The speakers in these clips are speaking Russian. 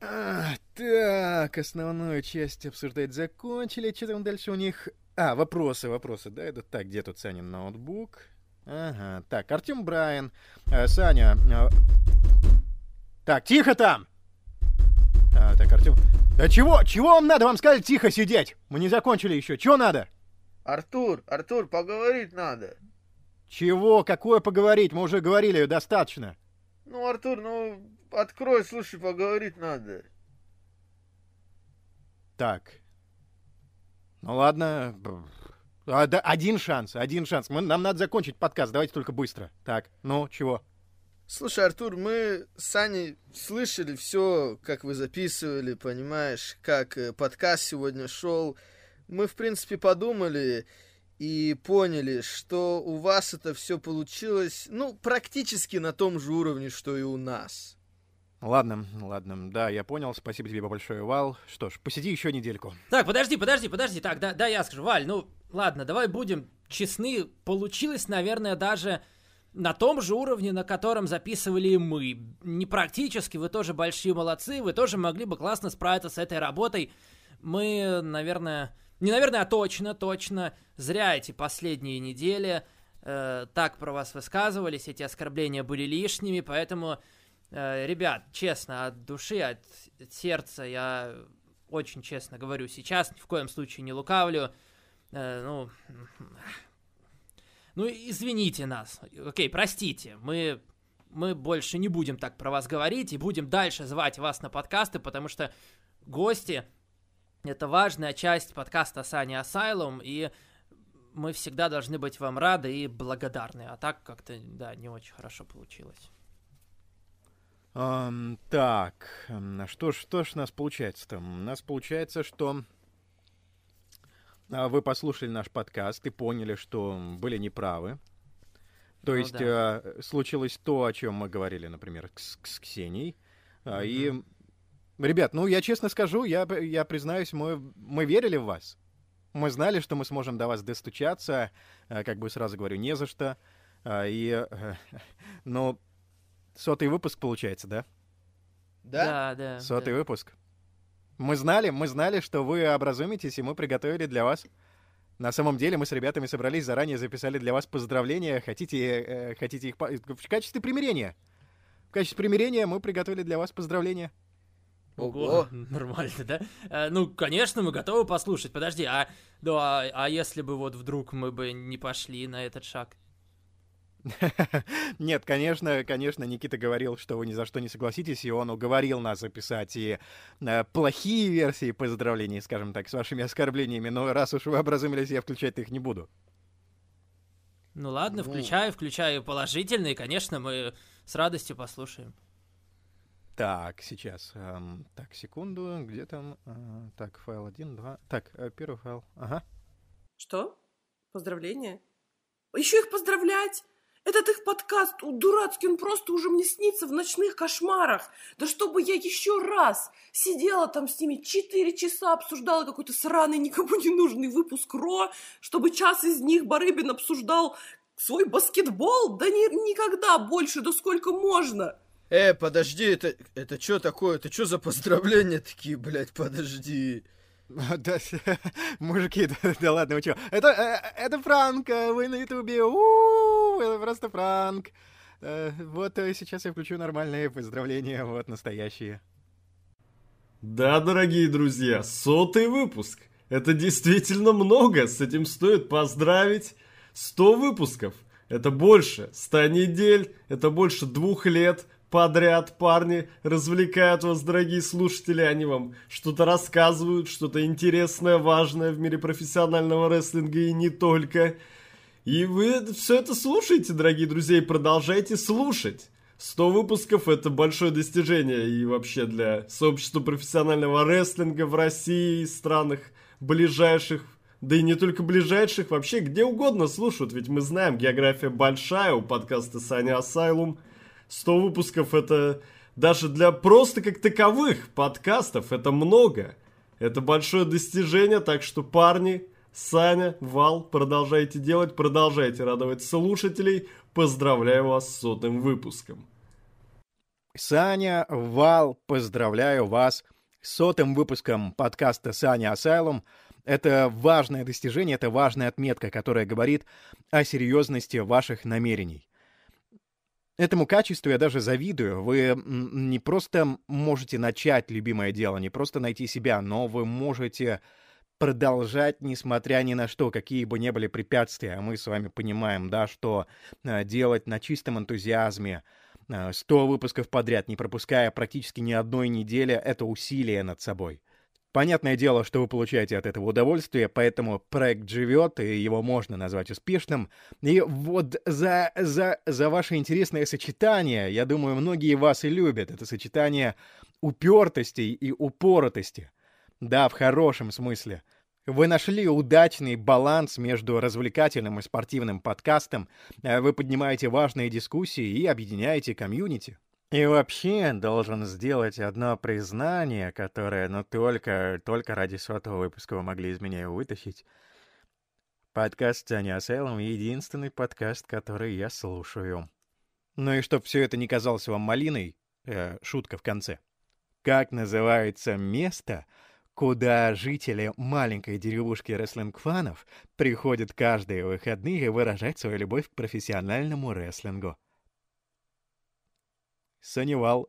А, так, основную часть обсуждать закончили. Что там дальше у них? А, вопросы, вопросы, да? Это так, где тут Санин ноутбук? Ага, так, Артем Брайан, э, Саня... Э, так, тихо там! А, так, Артем... Да чего, чего вам надо? Вам сказали тихо сидеть. Мы не закончили еще. Чего надо? Артур, Артур, поговорить надо. Чего? Какое поговорить? Мы уже говорили, достаточно. Ну, Артур, ну, открой, слушай, поговорить надо. Так. Ну ладно. Один шанс, один шанс. Мы, нам надо закончить подкаст, давайте только быстро. Так, ну, чего? Слушай, Артур, мы с Аней слышали все, как вы записывали, понимаешь, как э, подкаст сегодня шел. Мы, в принципе, подумали и поняли, что у вас это все получилось, ну, практически на том же уровне, что и у нас. Ладно, ладно, да, я понял, спасибо тебе большое, Вал. Что ж, посиди еще недельку. Так, подожди, подожди, подожди, так, да, да, я скажу, Валь, ну, ладно, давай будем честны, получилось, наверное, даже на том же уровне, на котором записывали мы. Не практически, вы тоже большие молодцы, вы тоже могли бы классно справиться с этой работой. Мы, наверное, не наверное, а точно, точно, зря эти последние недели э, так про вас высказывались, эти оскорбления были лишними, поэтому, ребят, честно, от души, от, от сердца я очень честно говорю сейчас, ни в коем случае не лукавлю, э, ну, ну, извините нас. Окей, простите. Мы, мы больше не будем так про вас говорить и будем дальше звать вас на подкасты, потому что гости — это важная часть подкаста Сани Асайлум, и мы всегда должны быть вам рады и благодарны. А так как-то, да, не очень хорошо получилось. Так, что ж, что ж у нас получается-то? У нас получается, что а, вы послушали наш подкаст и поняли, что были неправы. То ну, есть да. э, случилось то, о чем мы говорили, например, с, с Ксенией. Mm-hmm. И, ребят, ну я честно скажу, я, я признаюсь, мы, мы верили в вас. Мы знали, что мы сможем до вас достучаться, как бы сразу говорю, не за что. И, э, ну, сотый выпуск получается, да? Да? Да, да. Сотый да. выпуск. Мы знали, мы знали, что вы образумитесь, и мы приготовили для вас. На самом деле мы с ребятами собрались заранее, записали для вас поздравления. Хотите, э, хотите их по... в качестве примирения? В качестве примирения мы приготовили для вас поздравления. Ого, нормально, да? Э, ну, конечно, мы готовы послушать. Подожди, а, ну, а, а если бы вот вдруг мы бы не пошли на этот шаг? Нет, конечно, конечно, Никита говорил, что вы ни за что не согласитесь, и он уговорил нас записать и э, плохие версии поздравлений, скажем так, с вашими оскорблениями, но раз уж вы образумились, я включать их не буду. Ну ладно, ну... включаю, включаю положительные, конечно, мы с радостью послушаем. Так, сейчас. Эм, так, секунду, где там? Э, так, файл 1, 2. Так, э, первый файл. Ага. Что? Поздравления? Еще их поздравлять? Этот их подкаст дурацкий, он просто уже мне снится в ночных кошмарах. Да чтобы я еще раз сидела там с ними четыре часа, обсуждала какой-то сраный, никому не нужный выпуск РО, чтобы час из них Барыбин обсуждал свой баскетбол? Да не, никогда больше, да сколько можно? Э, подожди, это, это что такое? Это что за поздравления такие, блядь, подожди. Мужики, да, ладно, вы что? Это, э, это пранк, э, вы на ютубе, это просто пранк. Э, вот сейчас я включу нормальные поздравления, вот настоящие. Да, дорогие друзья, сотый выпуск. Это действительно много, с этим стоит поздравить. 100 выпусков. Это больше 100 недель, это больше двух лет, подряд парни развлекают вас, дорогие слушатели. Они вам что-то рассказывают, что-то интересное, важное в мире профессионального рестлинга и не только. И вы все это слушаете, дорогие друзья, и продолжайте слушать. 100 выпусков это большое достижение и вообще для сообщества профессионального рестлинга в России и странах ближайших, да и не только ближайших, вообще где угодно слушают, ведь мы знаем, география большая у подкаста Саня Асайлум – 100 выпусков это даже для просто как таковых подкастов это много. Это большое достижение, так что парни, Саня, Вал, продолжайте делать, продолжайте радовать слушателей. Поздравляю вас с сотым выпуском. Саня, Вал, поздравляю вас с сотым выпуском подкаста «Саня Асайлум». Это важное достижение, это важная отметка, которая говорит о серьезности ваших намерений. Этому качеству я даже завидую. Вы не просто можете начать любимое дело, не просто найти себя, но вы можете продолжать, несмотря ни на что, какие бы ни были препятствия. А мы с вами понимаем, да, что э, делать на чистом энтузиазме 100 э, выпусков подряд, не пропуская практически ни одной недели, это усилие над собой. Понятное дело, что вы получаете от этого удовольствие, поэтому проект живет, и его можно назвать успешным. И вот за, за, за ваше интересное сочетание, я думаю, многие вас и любят, это сочетание упертости и упоротости. Да, в хорошем смысле. Вы нашли удачный баланс между развлекательным и спортивным подкастом, э, вы поднимаете важные дискуссии и объединяете комьюнити. И вообще должен сделать одно признание, которое, ну, только, только ради сотого выпуска вы могли из меня его вытащить. Подкаст Таня Асайлом — единственный подкаст, который я слушаю. Ну и чтоб все это не казалось вам малиной, э, шутка в конце. Как называется место, куда жители маленькой деревушки рестлинг-фанов приходят каждые выходные выражать свою любовь к профессиональному рестлингу? Саневал.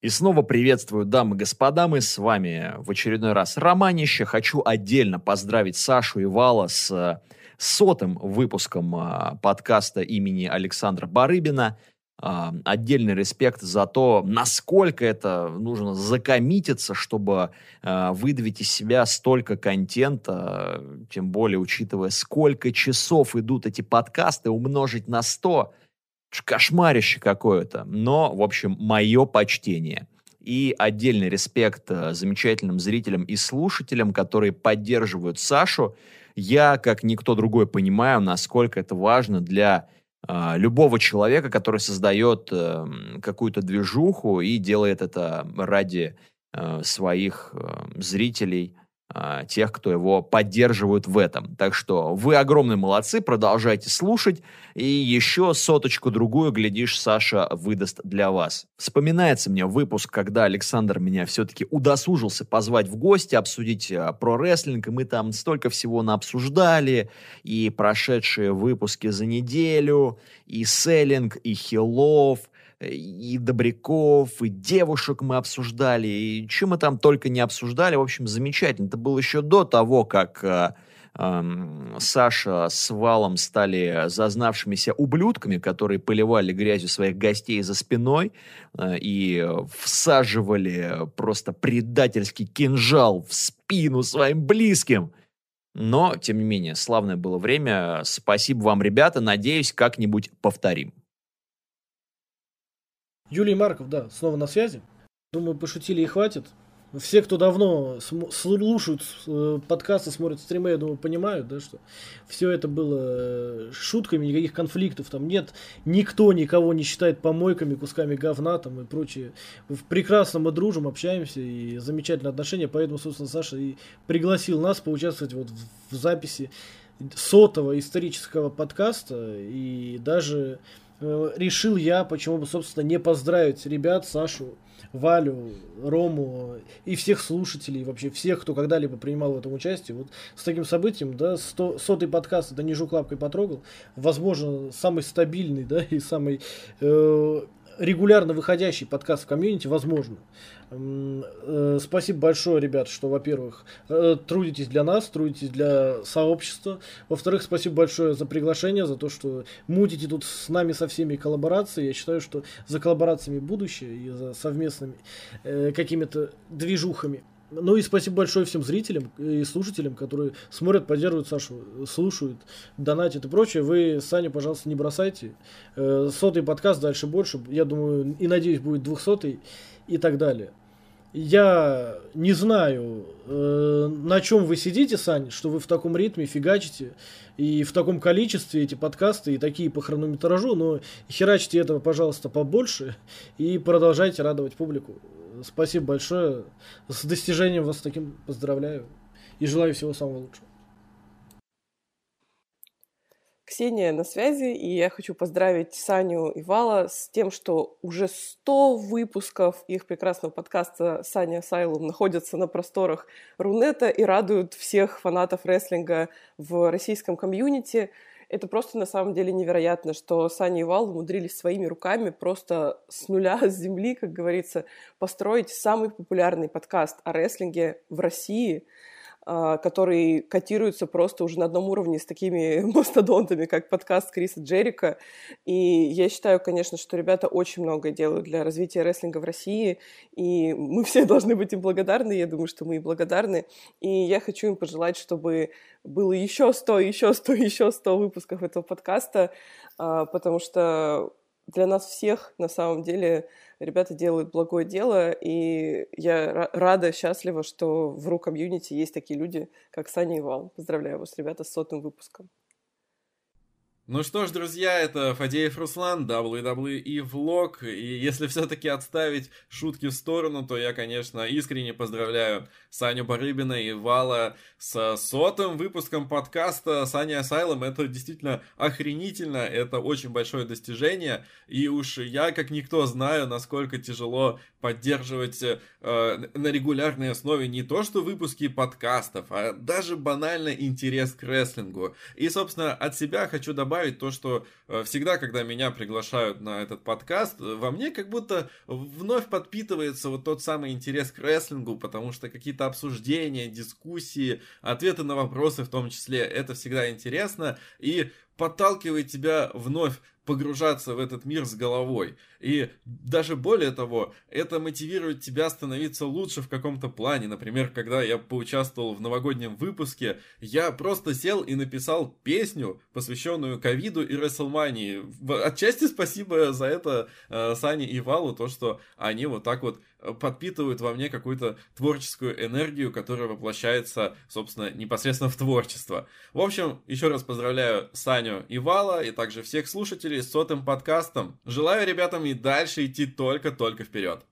И снова приветствую, дамы и господа, мы с вами в очередной раз Романище. Хочу отдельно поздравить Сашу и Вала с э, сотым выпуском а, подкаста имени Александра Барыбина. А, отдельный респект за то, насколько это нужно закоммититься, чтобы а, выдавить из себя столько контента, тем более учитывая, сколько часов идут эти подкасты, умножить на 100 – кошмарище какое-то. Но, в общем, мое почтение. И отдельный респект э, замечательным зрителям и слушателям, которые поддерживают Сашу. Я, как никто другой, понимаю, насколько это важно для э, любого человека, который создает э, какую-то движуху и делает это ради э, своих э, зрителей, а, тех, кто его поддерживают в этом. Так что вы огромные молодцы, продолжайте слушать, и еще соточку-другую, глядишь, Саша выдаст для вас. Вспоминается мне выпуск, когда Александр меня все-таки удосужился позвать в гости, обсудить а, про рестлинг, и мы там столько всего наобсуждали, и прошедшие выпуски за неделю, и селлинг, и хилов, и добряков, и девушек мы обсуждали, и чем мы там только не обсуждали. В общем, замечательно. Это было еще до того, как э, э, Саша с Валом стали зазнавшимися ублюдками, которые поливали грязью своих гостей за спиной э, и всаживали просто предательский кинжал в спину своим близким. Но, тем не менее, славное было время. Спасибо вам, ребята. Надеюсь, как-нибудь повторим. Юлий Марков, да, снова на связи. Думаю, пошутили и хватит. Все, кто давно слушают э, подкасты, смотрят стримы, я думаю, понимают, да, что все это было э, шутками, никаких конфликтов там нет. Никто никого не считает помойками, кусками говна там и прочее. Прекрасно мы дружим, общаемся и замечательные отношения, поэтому, собственно, Саша и пригласил нас поучаствовать вот в записи сотого исторического подкаста и даже решил я, почему бы, собственно, не поздравить ребят, Сашу, Валю, Рому и всех слушателей, вообще всех, кто когда-либо принимал в этом участие. Вот с таким событием, да, сто, сотый подкаст, это не жук лапкой потрогал, возможно, самый стабильный, да, и самый э, регулярно выходящий подкаст в комьюнити, возможно. Э, спасибо большое, ребят, что, во-первых, э, трудитесь для нас, трудитесь для сообщества. Во-вторых, спасибо большое за приглашение, за то, что мутите тут с нами со всеми коллаборации. Я считаю, что за коллаборациями будущее и за совместными э, какими-то движухами. Ну и спасибо большое всем зрителям и слушателям, которые смотрят, поддерживают Сашу, слушают, донатят и прочее. Вы, Саня, пожалуйста, не бросайте. Сотый подкаст, дальше больше. Я думаю, и надеюсь, будет двухсотый и так далее. Я не знаю, э, на чем вы сидите, Сань, что вы в таком ритме фигачите и в таком количестве эти подкасты и такие по хронометражу, но херачьте этого, пожалуйста, побольше и продолжайте радовать публику. Спасибо большое. С достижением вас таким поздравляю и желаю всего самого лучшего. Ксения на связи, и я хочу поздравить Саню и Вала с тем, что уже 100 выпусков их прекрасного подкаста «Саня Асайлум» находятся на просторах Рунета и радуют всех фанатов рестлинга в российском комьюнити. Это просто на самом деле невероятно, что Саня и Вал умудрились своими руками просто с нуля, с земли, как говорится, построить самый популярный подкаст о рестлинге в России — который котируется просто уже на одном уровне с такими мастодонтами, как подкаст Криса Джерика. И я считаю, конечно, что ребята очень многое делают для развития рестлинга в России, и мы все должны быть им благодарны, я думаю, что мы и благодарны. И я хочу им пожелать, чтобы было еще 100, еще 100, еще 100 выпусков этого подкаста, а, потому что для нас всех, на самом деле, ребята делают благое дело, и я рада, счастлива, что в РУ комьюнити есть такие люди, как Саня и Вал. Поздравляю вас, ребята, с сотым выпуском. Ну что ж, друзья, это Фадеев Руслан, WWE Влог, и если все-таки отставить шутки в сторону, то я, конечно, искренне поздравляю Саню Барыбина и Вала с сотым выпуском подкаста Саня Асайлом. Это действительно охренительно, это очень большое достижение, и уж я, как никто, знаю, насколько тяжело поддерживать э, на регулярной основе не то что выпуски подкастов, а даже банально интерес к рестлингу. И, собственно, от себя хочу добавить то, что э, всегда, когда меня приглашают на этот подкаст, во мне как будто вновь подпитывается вот тот самый интерес к рестлингу, потому что какие-то обсуждения, дискуссии, ответы на вопросы в том числе, это всегда интересно и подталкивает тебя вновь погружаться в этот мир с головой. И даже более того, это мотивирует тебя становиться лучше в каком-то плане. Например, когда я поучаствовал в новогоднем выпуске, я просто сел и написал песню, посвященную ковиду и Рестлмании. Отчасти спасибо за это э, Сане и Валу, то, что они вот так вот подпитывают во мне какую-то творческую энергию, которая воплощается, собственно, непосредственно в творчество. В общем, еще раз поздравляю Саню и Вала, и также всех слушателей с сотым подкастом. Желаю ребятам и дальше идти только-только вперед.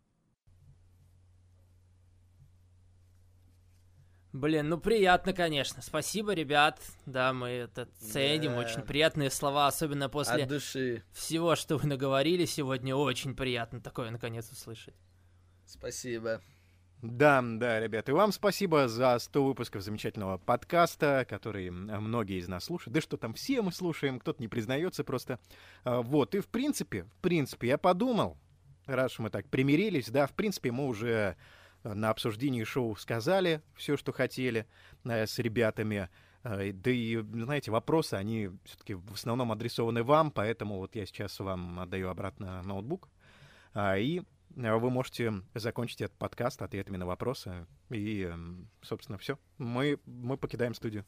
Блин, ну приятно, конечно. Спасибо, ребят. Да, мы это ценим. Да. Очень приятные слова, особенно после От души. всего, что вы наговорили сегодня. Очень приятно такое наконец услышать. Спасибо. Да, да, ребят, и вам спасибо за 100 выпусков замечательного подкаста, который многие из нас слушают. Да что там, все мы слушаем, кто-то не признается просто. А, вот, и в принципе, в принципе, я подумал, раз мы так примирились, да, в принципе, мы уже на обсуждении шоу сказали все, что хотели э, с ребятами. Э, да и, знаете, вопросы, они все-таки в основном адресованы вам, поэтому вот я сейчас вам отдаю обратно ноутбук. А, и вы можете закончить этот подкаст ответами на вопросы. И, эм, собственно, все. Мы, мы покидаем студию.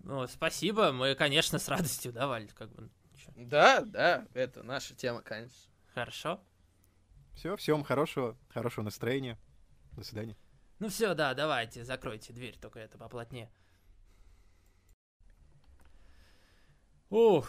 Ну, спасибо. Мы, конечно, с радостью, да, Валь? Как бы, да, да, это наша тема, конечно. Хорошо. Все, всем хорошего, хорошего настроения. До свидания. Ну все, да, давайте, закройте дверь, только это поплотнее. Ух,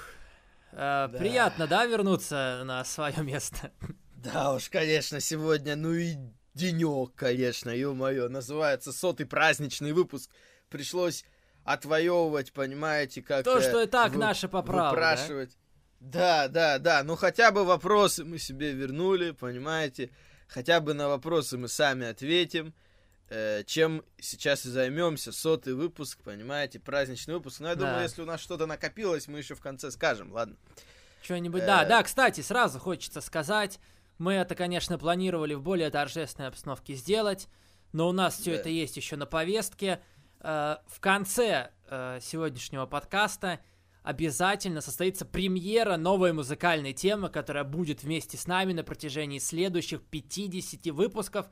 э, да. приятно, да, вернуться на свое место? Да уж, конечно, сегодня, ну и денек, конечно, ё-моё, называется сотый праздничный выпуск. Пришлось отвоевывать, понимаете, как... То, что и так вы, наша поправка, выпрашивать. Да? да, да, да, ну хотя бы вопросы мы себе вернули, понимаете, хотя бы на вопросы мы сами ответим, э, чем сейчас и займемся, сотый выпуск, понимаете, праздничный выпуск. Но я да. думаю, если у нас что-то накопилось, мы еще в конце скажем, ладно. Что-нибудь, э... да, да, кстати, сразу хочется сказать, мы это, конечно, планировали в более торжественной обстановке сделать, но у нас все да. это есть еще на повестке. Э, в конце э, сегодняшнего подкаста обязательно состоится премьера новой музыкальной темы, которая будет вместе с нами на протяжении следующих 50 выпусков.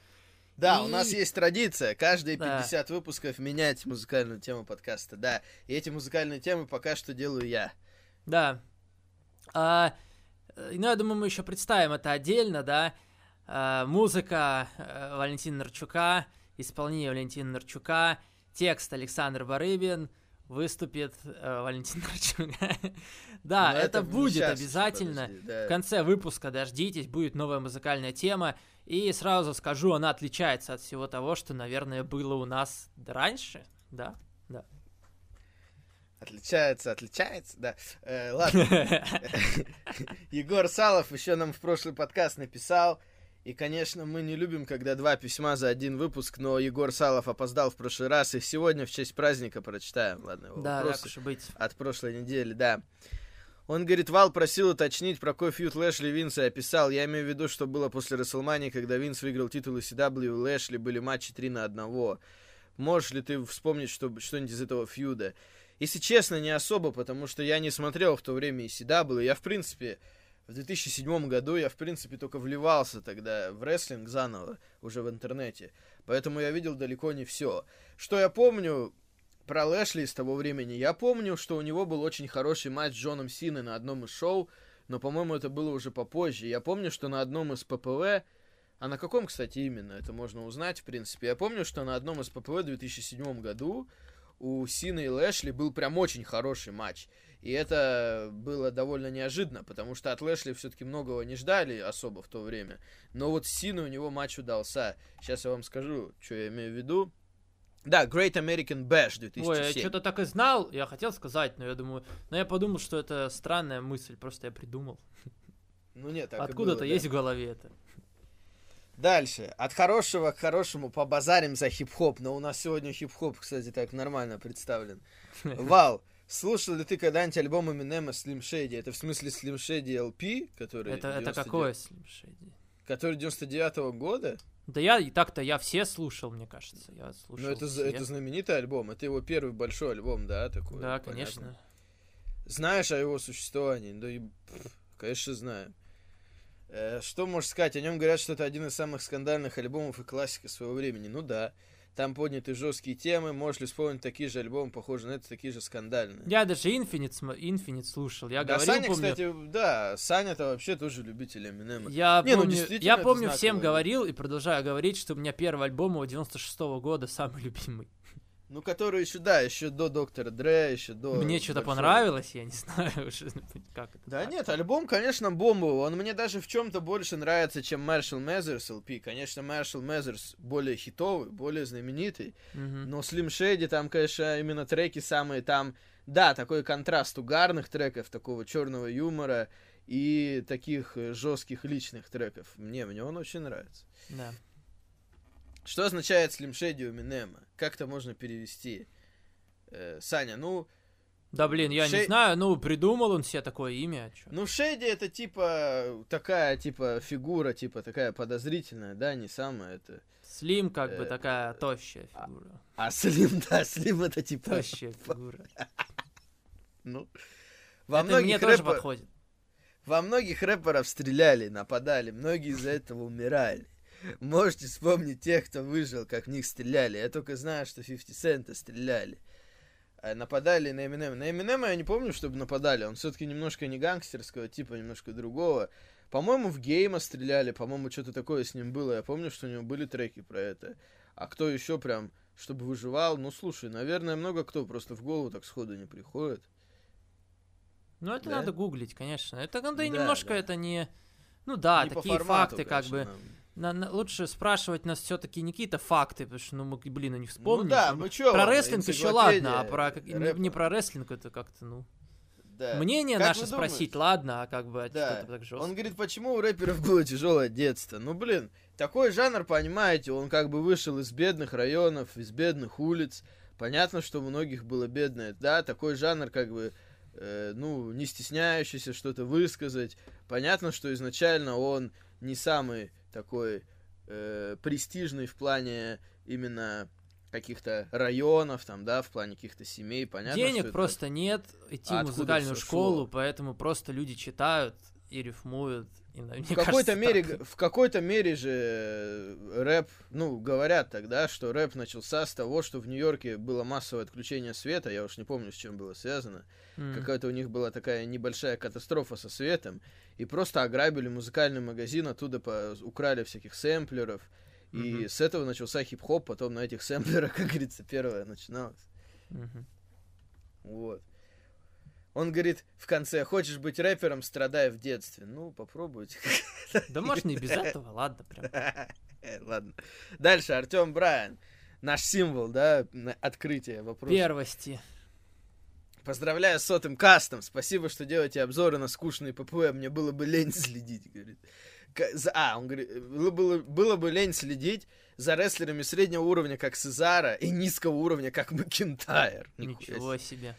Да, и... у нас есть традиция каждые 50 да. выпусков менять музыкальную тему подкаста, да. И эти музыкальные темы пока что делаю я. Да. А, ну, я думаю, мы еще представим это отдельно, да. Э, музыка э, Валентина Нарчука, исполнение Валентина Нарчука, текст Александр Барыбин, выступит Валентин Нарчук. да, ну, это, будет обязательно. В конце выпуска дождитесь, будет новая музыкальная тема. И сразу скажу, она отличается от всего того, что, наверное, было у нас раньше, да? Да. Отличается, отличается, да. Э, ладно. Егор Салов еще нам в прошлый подкаст написал. И, конечно, мы не любим, когда два письма за один выпуск, но Егор Салов опоздал в прошлый раз, и сегодня в честь праздника прочитаем, ладно, его Да, так вопросы уж и быть. от прошлой недели, да. Он говорит, Вал просил уточнить, про какой фьют Лэшли Винса я писал. Я имею в виду, что было после Расселмании, когда Винс выиграл титул CW, у Лэшли были матчи 3 на 1. Можешь ли ты вспомнить что, что-нибудь из этого фьюда? Если честно, не особо, потому что я не смотрел в то время ECW. Я, в принципе, в 2007 году я, в принципе, только вливался тогда в рестлинг заново, уже в интернете. Поэтому я видел далеко не все. Что я помню про Лэшли из того времени? Я помню, что у него был очень хороший матч с Джоном Синой на одном из шоу, но, по-моему, это было уже попозже. Я помню, что на одном из ППВ, а на каком, кстати, именно, это можно узнать, в принципе. Я помню, что на одном из ППВ в 2007 году у Сины и Лэшли был прям очень хороший матч. И это было довольно неожиданно, потому что от Лэшли все-таки многого не ждали особо в то время. Но вот с Синой у него матч удался. Сейчас я вам скажу, что я имею в виду. Да, Great American Bash 2007. Ой, я что-то так и знал, я хотел сказать, но я думаю, но я подумал, что это странная мысль, просто я придумал. Ну нет, так Откуда-то да. есть в голове это. Дальше. От хорошего к хорошему побазарим за хип-хоп. Но у нас сегодня хип-хоп, кстати, так нормально представлен. Вал, слушал ли ты когда-нибудь альбом Eminem Slim Shady? Это в смысле Slim Shady LP, который... Это, это 99 какое Slim Shady? Который 99 года? Да я и так-то я все слушал, мне кажется. Я слушал Ну, это, все. это знаменитый альбом. Это его первый большой альбом, да, такой? Да, понятно. конечно. Знаешь о его существовании? Да и, конечно, знаю. Э, что можешь сказать? О нем говорят, что это один из самых скандальных альбомов и классика своего времени. Ну да. Там подняты жесткие темы. Можешь ли вспомнить такие же альбомы, похожие на это, такие же скандальные? Я даже Infinite, Infinite слушал. Я да, говорил, Саня, помню, кстати, да, Саня-то вообще тоже любитель Эминема. Я Не, ну, помню, действительно, я это помню всем говорил и продолжаю говорить, что у меня первый альбом его 96 года самый любимый. Ну, который еще, да, еще до Доктора Дре, еще до... Мне что-то понравилось, я не знаю уже, как это. Да так. нет, альбом, конечно, бомбовый. Он мне даже в чем-то больше нравится, чем Marshall Mathers LP. Конечно, Marshall Mathers более хитовый, более знаменитый. Мгм. Но Slim Shady там, конечно, именно треки самые там... Да, такой контраст угарных треков, такого черного юмора и таких жестких личных треков. Мне, мне он очень нравится. Да. Что означает Slim Shady у Минема? Как это можно перевести? Э, Саня, ну, Да блин, я Шей- не знаю, ну придумал он себе такое имя, а чё? ну Шейди это типа такая типа фигура, типа такая подозрительная, да, не самая это. Слим как бы Э, такая тощая фигура. А Слим, да, Слим это типа. Тощая фигура. Ну, во многих мне тоже подходит. Во многих рэперов стреляли, нападали, многие из-за этого умирали. Можете вспомнить тех, кто выжил, как в них стреляли. Я только знаю, что 50 Цента стреляли. А нападали на Эминема. На Эминема я не помню, чтобы нападали. Он все-таки немножко не гангстерского типа, немножко другого. По-моему, в Гейма стреляли, по-моему, что-то такое с ним было. Я помню, что у него были треки про это. А кто еще прям, чтобы выживал? Ну, слушай, наверное, много кто просто в голову так сходу не приходит. Ну это Да? надо гуглить, конечно. Это ну, да, и немножко да. это не... Ну да, Не такие формату, факты как бы... конечно. На- на- лучше спрашивать нас все-таки не какие-то факты, потому что, ну, мы, блин, не вспомним. Ну да, мы чё Про рестлинг еще ладно, а про как- не, не про рестлинг это как-то, ну... Да. Мнение Как наше спросить, ладно, а как бы Да. что-то так жестко. Он говорит, почему у рэперов было тяжелое детство? Ну, блин, такой жанр, понимаете, он как бы вышел из бедных районов, из бедных улиц. Понятно, что у многих было бедное. Да, такой жанр как бы, э, ну, не стесняющийся что-то высказать. Понятно, что изначально он не самый такой э, престижный в плане именно каких-то районов, там, да, в плане каких-то семей. Понятно, что Денег это- просто нет, идти А в музыкальную школу, шло? поэтому просто люди читают и рифмуют. И, мне в какой-то мере, так. в какой-то мере же э, рэп, ну, говорят тогда, что рэп начался с того, что в Нью-Йорке было массовое отключение света, я уж не помню, с чем было связано. М. Какая-то у них была такая небольшая катастрофа со светом, и просто ограбили музыкальный магазин, оттуда по- украли всяких сэмплеров, и Мгм. с этого начался хип-хоп, потом на этих сэмплерах, как говорится, первое начиналось. Мгм. Вот. Он говорит в конце, хочешь быть рэпером, страдай в детстве. Ну, попробуйте. Да можно и без этого, ладно, прям. Э, Ладно. Дальше, Артем Брайан. Наш символ, да, открытие вопроса. Первости. Поздравляю с сотым кастом. Спасибо, что делаете обзоры на скучные ППВ. Мне было бы лень следить, говорит. За- А, он говорит, было, было, было бы лень следить за рестлерами среднего уровня, как Сезара, и низкого уровня, как Макентайр. Ничего себе.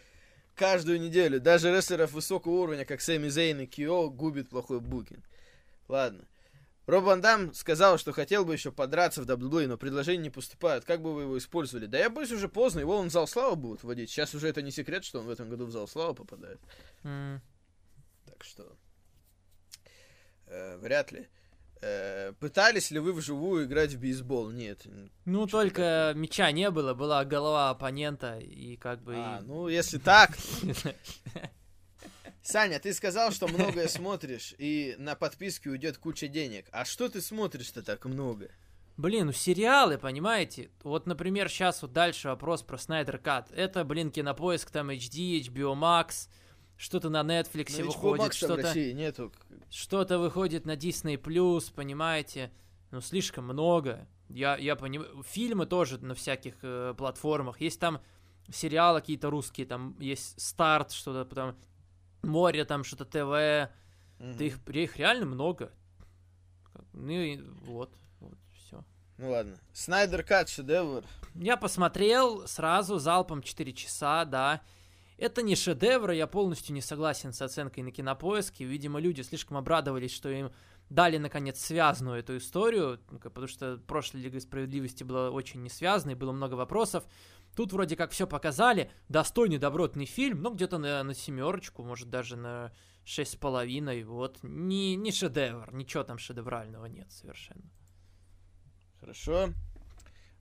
Каждую неделю. Даже рестлеров высокого уровня, как Сэмми Зейн и Кио, губит плохой букинг. Ладно. Роб Ван Дам сказал, что хотел бы еще подраться в WWE, но предложения не поступают. Как бы вы его использовали? Да я боюсь, уже поздно. Его он в зал славы будут вводить. Сейчас уже это не секрет, что он в этом году в зал славы попадает. М. Так что... э, вряд ли. Э, пытались ли вы вживую играть в бейсбол? Нет. Ну, только мяча не было, была голова оппонента, и как бы... А, ну, если так, Саня, ты сказал, что многое смотришь, и на подписке уйдет куча денег. А что ты смотришь-то так много? Блин, ну сериалы, понимаете? Вот, например, сейчас вот дальше вопрос про Снайдер Кат. Это, блин, кинопоиск, там HD, HBO Max, что-то на Netflix HBO выходит, что-то что-то выходит на Disney Plus, понимаете? Ну, слишком много. Я, я понимаю. Фильмы тоже на всяких э, платформах. Есть там сериалы какие-то русские, там есть старт, что-то потом море, там что-то ТВ. Мгм. Да их, их реально много. Ну и вот, вот, все. Ну ладно. Снайдер Кат шедевр. Я посмотрел сразу, залпом 4 часа, да. Это не шедевр, я полностью не согласен с оценкой на кинопоиске. Видимо, люди слишком обрадовались, что им дали, наконец, связанную эту историю, ну, потому что прошлая Лига Справедливости была очень несвязанной, было много вопросов. Тут вроде как все показали, достойный, добротный фильм, ну, где-то на, на семерочку, может, даже на шесть с половиной, вот. Не, не шедевр, ничего там шедеврального нет совершенно. Хорошо.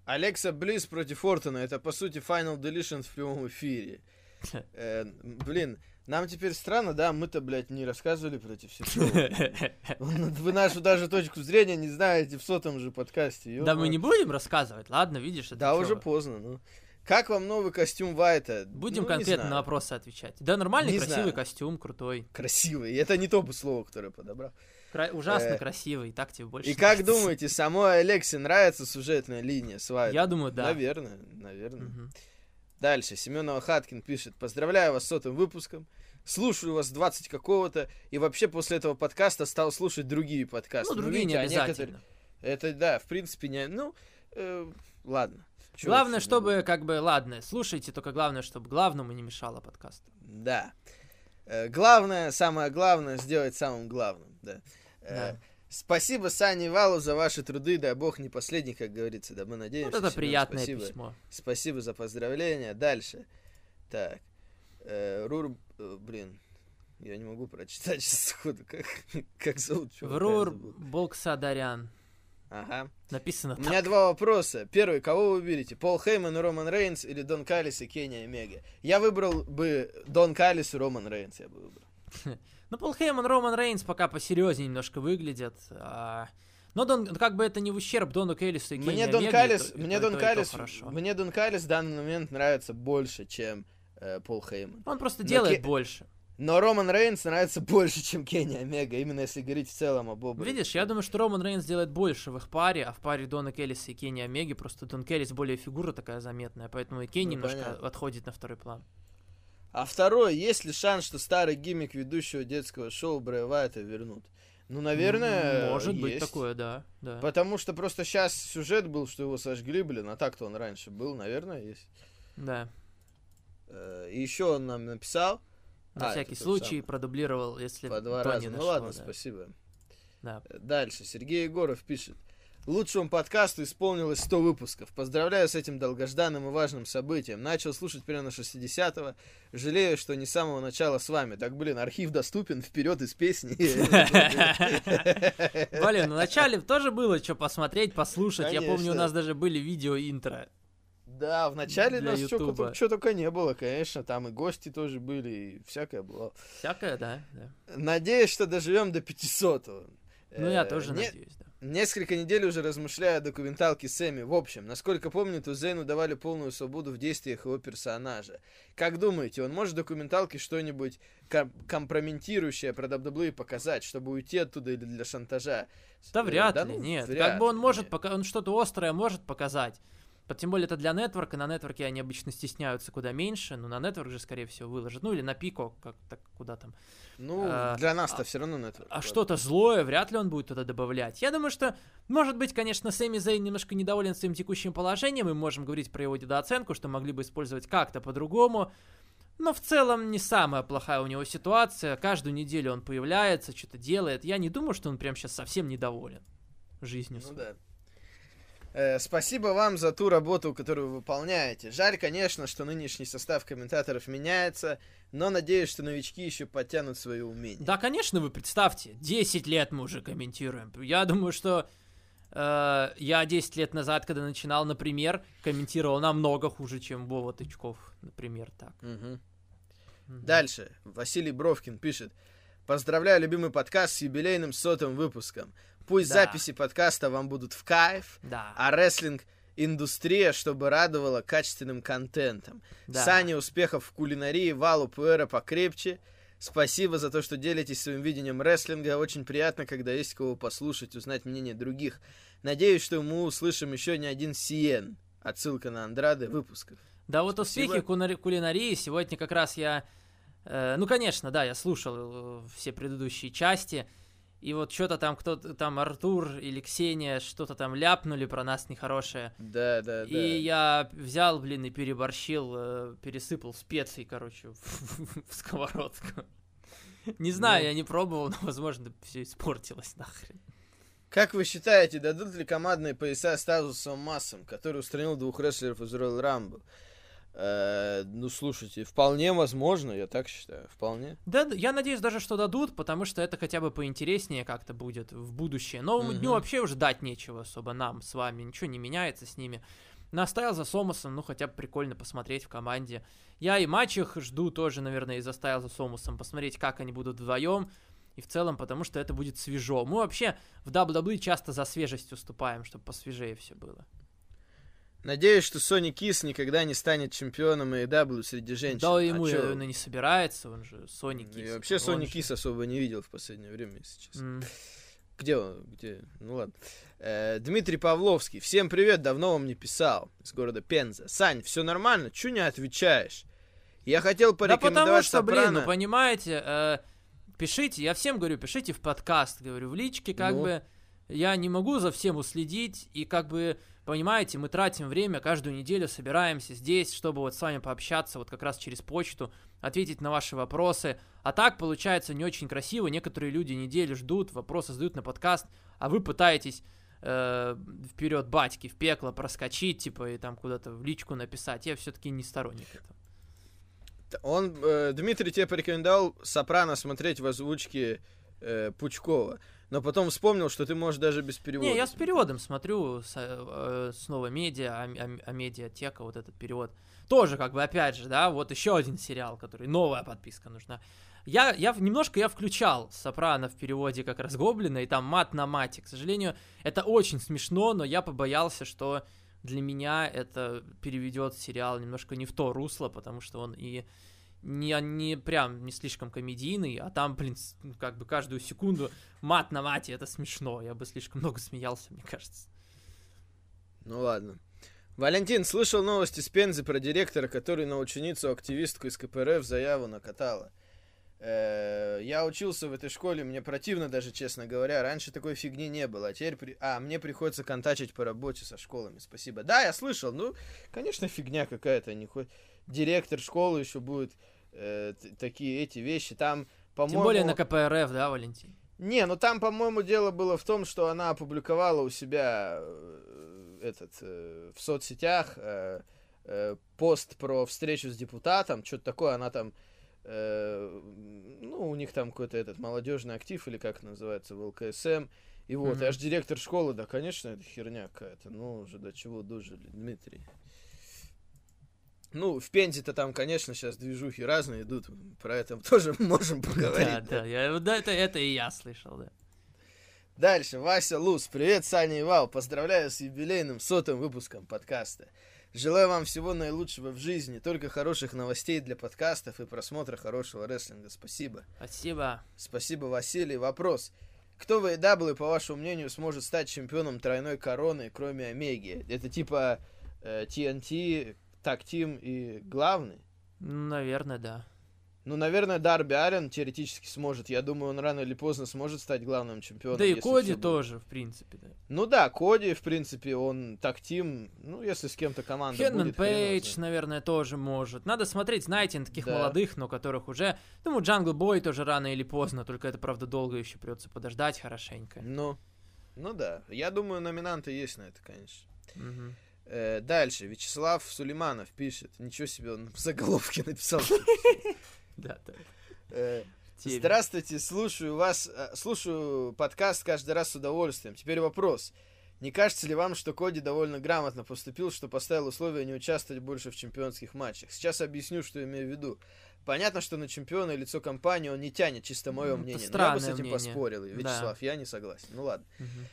Алекса Близ против Ортона. Это, по сути, Final Deletion в прямом эфире. Э, блин, нам теперь странно, да? Мы-то, блядь, не рассказывали против всего. Вы нашу даже точку зрения не знаете в сотом же подкасте. Да мы не будем рассказывать, ладно, видишь, это Да, уже поздно, ну. Как вам новый костюм Вайта? Будем Ну, конкретно на вопросы отвечать. Да, нормальный, Не красивый знаю. костюм, крутой. Красивый. Это не то бы слово, которое подобрал. Кра- ужасно Э, красивый, так тебе больше И как думаете, самой Алексе нравится сюжетная линия с Вайтом? Я думаю, да. Наверное, наверное. Дальше. Семенова Хаткин пишет. Поздравляю вас с сотым выпуском. Слушаю вас 20 какого-то. И вообще после этого подкаста стал слушать другие подкасты. Ну, другие не видите, а некоторые- обязательно. Это, да, в принципе, не... Ну, э, ладно. Чё Главное, чтобы, не как бы, ладно, слушайте, только главное, чтобы главному не мешало подкаст. Да. Э, главное, самое главное, сделать самым главным. Да. Э, Да. Спасибо Сане Валу за ваши труды, да бог не последний, как говорится, да мы надеемся. Вот это приятное спасибо. письмо. Спасибо за поздравления. Дальше. Так. Э, Рур... э, Блин. Я не могу прочитать сейчас сходу, как, как зовут чувака, Врур забыл. Болксадарян. Ага. Написано У так. меня два вопроса. Первый, кого вы выберете? Пол Хейман и Роман Рейнс или Дон Каллис и Кенни Омега? Я выбрал бы Дон Каллис и Роман Рейнс, я бы выбрал. Ну, Пол Хейман, Роман Рейнс пока посерьезнее немножко выглядят. а, Но Дон, как бы это не в ущерб Дону Келлису и Кенни Мне Дон Каллис, то- мне то- Дон то Каллис, мне Дон Каллис в данный момент нравится больше, чем э, Пол Хейман. Он просто Но делает Ке- больше. Но Роман Рейнс нравится больше, чем Кенни Омега, именно если говорить в целом об оба. Видишь, я думаю, что Роман Рейнс делает больше в их паре, а в паре Дона Келлиса и Кенни Омеги просто Дон Келлис более фигура такая заметная, поэтому и Кенни Ну, немножко понятно. отходит на второй план. А второй, есть ли шанс, что старый гиммик ведущего детского шоу Брэя вернут? Ну, наверное, Может быть есть. такое, да. да. Потому что просто сейчас сюжет был, что его сожгли, блин, а так-то он раньше был, наверное, есть. Да. Э, И еще он нам написал. На А, всякий случай продублировал, если По два раза. Ну ладно, да. спасибо. Да. Дальше. Сергей Егоров пишет. Лучшему подкасту исполнилось 100 выпусков. Поздравляю с этим долгожданным и важным событием. Начал слушать примерно 60-го. Жалею, что не с самого начала с вами. Так, блин, архив доступен вперед из песни. Блин, ну вначале тоже было что посмотреть, послушать. Я помню, у нас даже были видео-интро. Да, в начале нас Ютуба. что только не было, конечно. Там и гости тоже были, и всякое было. Всякое, да. да. Надеюсь, что доживем до 500 Ну, я тоже не- надеюсь, да. Несколько недель уже размышляю о документалке Сэмми. В общем, насколько помню, то Зейну давали полную свободу в действиях его персонажа. Как думаете, он может в документалке что-нибудь ком- компрометирующее про WWE показать, чтобы уйти оттуда или для шантажа? Да Э, вряд да ли, ну, нет. вряд как бы он может, пока он что-то острое может показать. По- Тем более это для нетворка, на нетворке они обычно стесняются куда меньше, но на нетворк же, скорее всего, выложат. Ну или на пико, как так, куда там. Ну, А, для нас-то а- все равно нетворк. А что-то злое вряд ли он будет туда добавлять. Я думаю, что, может быть, конечно, Сэмми Зейн немножко недоволен своим текущим положением, мы можем говорить про его недооценку, что могли бы использовать как-то по-другому. Но в целом не самая плохая у него ситуация. Каждую неделю он появляется, что-то делает. Я не думаю, что он прям сейчас совсем недоволен жизнью. Ну своей. да. Э, спасибо вам за ту работу, которую вы выполняете. Жаль, конечно, что нынешний состав комментаторов меняется, но надеюсь, что новички еще подтянут свои умения. Да, конечно, вы представьте, 10 лет мы уже комментируем. Я думаю, что э, я 10 лет назад, когда начинал, например, комментировал намного хуже, чем Вова Тычков, например, так. Мгм. Мгм. Дальше. Василий Бровкин пишет. Поздравляю любимый подкаст с юбилейным сотым выпуском. Пусть Да. записи подкаста вам будут в кайф, Да, а рестлинг индустрия, чтобы радовала качественным контентом. да. Сане успехов в кулинарии, Валу Пуэра покрепче. Спасибо за то, что делитесь своим видением рестлинга. Очень приятно, когда есть кого послушать, узнать мнение других. Надеюсь, что мы услышим еще не один Сиен. Отсылка на Андрады выпусков. Да, вот Спасибо. успехи кулинарии. Сегодня как раз я... э, ну, конечно, да, я слушал э, все предыдущие части. И вот что-то там кто-то, там Артур или Ксения что-то там ляпнули про нас нехорошее. Да, да, да. И я взял, блин, и переборщил, э, пересыпал специй, короче, в, в сковородку. Не знаю, Ну. я не пробовал, но, возможно, все испортилось нахрен. Как вы считаете, дадут ли командные пояса статусом массам, который устранил двух рестлеров из Royal Rumble? Э, ну, слушайте, вполне возможно, я так считаю, вполне. Да, я надеюсь даже, что дадут, потому что это хотя бы поинтереснее как-то будет в будущее. Новому Мгм. дню вообще уже дать нечего особо нам с вами, ничего не меняется с ними. Наставил за Сомусом, ну хотя бы прикольно посмотреть в команде. Я и матчах жду тоже, наверное, и заставил за Сомусом посмотреть, как они будут вдвоем. И в целом, потому что это будет свежо. Мы вообще в WWE часто за свежесть уступаем, чтобы посвежее все было. Надеюсь, что Сони Кис никогда не станет чемпионом AEW среди женщин. да А ему, чё? наверное, не собирается, он же Соник Я Кис. вообще Он Сони же- Кис особо не видел в последнее время, если честно. М. Где он? Где? Ну ладно. Э, Дмитрий Павловский. Всем привет, давно вам не писал. Из города Пенза. Сань, все нормально? Чё не отвечаешь? Я хотел Да порекомендовать потому что, блин, Сопрано. ну понимаете, э, пишите, я всем говорю, пишите в подкаст, говорю, в личке, как Ну. бы я не могу за всем уследить, и как бы, понимаете, мы тратим время, каждую неделю собираемся здесь, чтобы вот с вами пообщаться, вот как раз через почту, ответить на ваши вопросы. А так получается не очень красиво, некоторые люди неделю ждут, вопросы задают на подкаст, а вы пытаетесь э, вперед батьки в пекло проскочить, типа, и там куда-то в личку написать. Я все-таки не сторонник этого. Он, э, Дмитрий тебе порекомендовал Сопрано смотреть в озвучке э, Пучкова. Но потом вспомнил, что ты можешь даже без перевода. Не, я с переводом смотрю, с, э, снова медиа, а, а- а медиатека, вот этот перевод. Тоже, как бы, опять же, да, вот еще один сериал, который, новая подписка нужна. Я, я немножко я включал Сопрано в переводе как раз Гоблина, и там мат на мате. К сожалению, это очень смешно, но я побоялся, что для меня это переведет сериал немножко не в то русло, потому что он и не, не прям не слишком комедийный, а там, блин, ну, как бы каждую секунду мат на мате, это смешно. Я бы слишком много смеялся, мне кажется. Ну ладно. Валентин, слышал новости с Пензы про директора, который на ученицу-активистку из КПРФ заяву накатала. Э, Я учился в этой школе, мне противно даже, честно говоря. Раньше такой фигни не было, а теперь... при- А, мне приходится контачить по работе со школами, спасибо. Да, я слышал, ну, конечно, фигня какая-то. Хоть... Директор школы еще будет э, такие эти вещи. Там, по-моему... Тем более на КПРФ, да, Валентин? Не, ну там, по-моему, дело было в том, что она опубликовала у себя э, этот э, в соцсетях э, э, пост про встречу с депутатом, что-то такое, она там, э, ну, у них там какой-то этот молодежный актив, или как называется, в ЛКСМ, и вот, я же директор школы, да, конечно, это херня какая-то, ну, уже до чего дожили, Дмитрий. Ну, в Пензе-то там, конечно, сейчас движухи разные идут, про это тоже можем поговорить. Да, да, я, да это, это и я слышал, да. Дальше, Вася Лус. Привет, Саня и Вал. Поздравляю с юбилейным сотым выпуском подкаста. Желаю вам всего наилучшего в жизни, только хороших новостей для подкастов и просмотра хорошего рестлинга. Спасибо. Спасибо. Спасибо, Василий. Вопрос. Кто в AEW, по вашему мнению, сможет стать чемпионом тройной короны, кроме Омеги? Это типа э, TNT, tag team и главный. Ну, Наверное, да. Ну, наверное, Дарби Аллен теоретически сможет. Я думаю, он рано или поздно сможет стать главным чемпионом. Да и Коди тоже, в принципе, да. Ну да, Коди, в принципе, он tag team. Ну, если с кем-то команда Хеннон будет, Пейдж, знает. наверное, тоже может. Надо смотреть, знаете, на таких Да. молодых, но которых уже... Думаю, Джангл Бой тоже рано или поздно, только это, правда, долго еще придется подождать хорошенько. Ну, ну да. Я думаю, номинанты есть на это, конечно. Мгм. Э, дальше. Вячеслав Сулейманов пишет. Ничего себе, он в заголовке написал. Да, да. Э. Здравствуйте, слушаю вас, э, слушаю подкаст каждый раз с удовольствием. Теперь вопрос. Не кажется ли вам, что Коди довольно грамотно поступил, что поставил условие не участвовать больше в чемпионских матчах? Сейчас объясню, что имею в виду. Понятно, что на чемпиона и лицо компании он не тянет, чисто мое Ну, мнение. Но я бы с этим мнение. поспорил, Да. Вячеслав, я не согласен. Ну ладно. Мгм.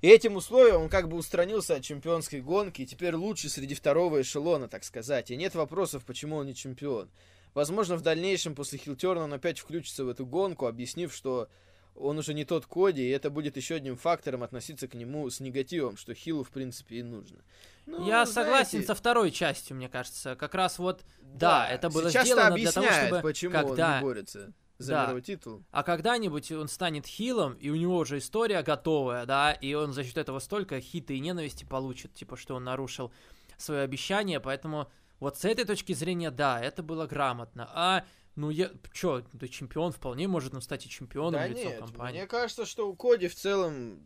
И этим условием он как бы устранился от чемпионской гонки и теперь лучше среди второго эшелона, так сказать. И нет вопросов, почему он не чемпион. Возможно, в дальнейшем после Хилтерна он опять включится в эту гонку, объяснив, что он уже не тот Коди, и это будет еще одним фактором относиться к нему с негативом, что Хилу, в принципе, и нужно. Ну, Я согласен знаете, со второй частью, мне кажется. Как раз вот, да, это было сделано для того, чтобы почему когда- он не борется за Да. мировой титул. А когда-нибудь он станет хилом, и у него уже история готовая, да, и он за счет этого столько хита и ненависти получит, типа, что он нарушил свое обещание, поэтому вот с этой точки зрения, да, это было грамотно. А, ну, я, чё, да чемпион вполне может, ну, стать и чемпионом Да лицо нет, компании. мне кажется, что у Коди в целом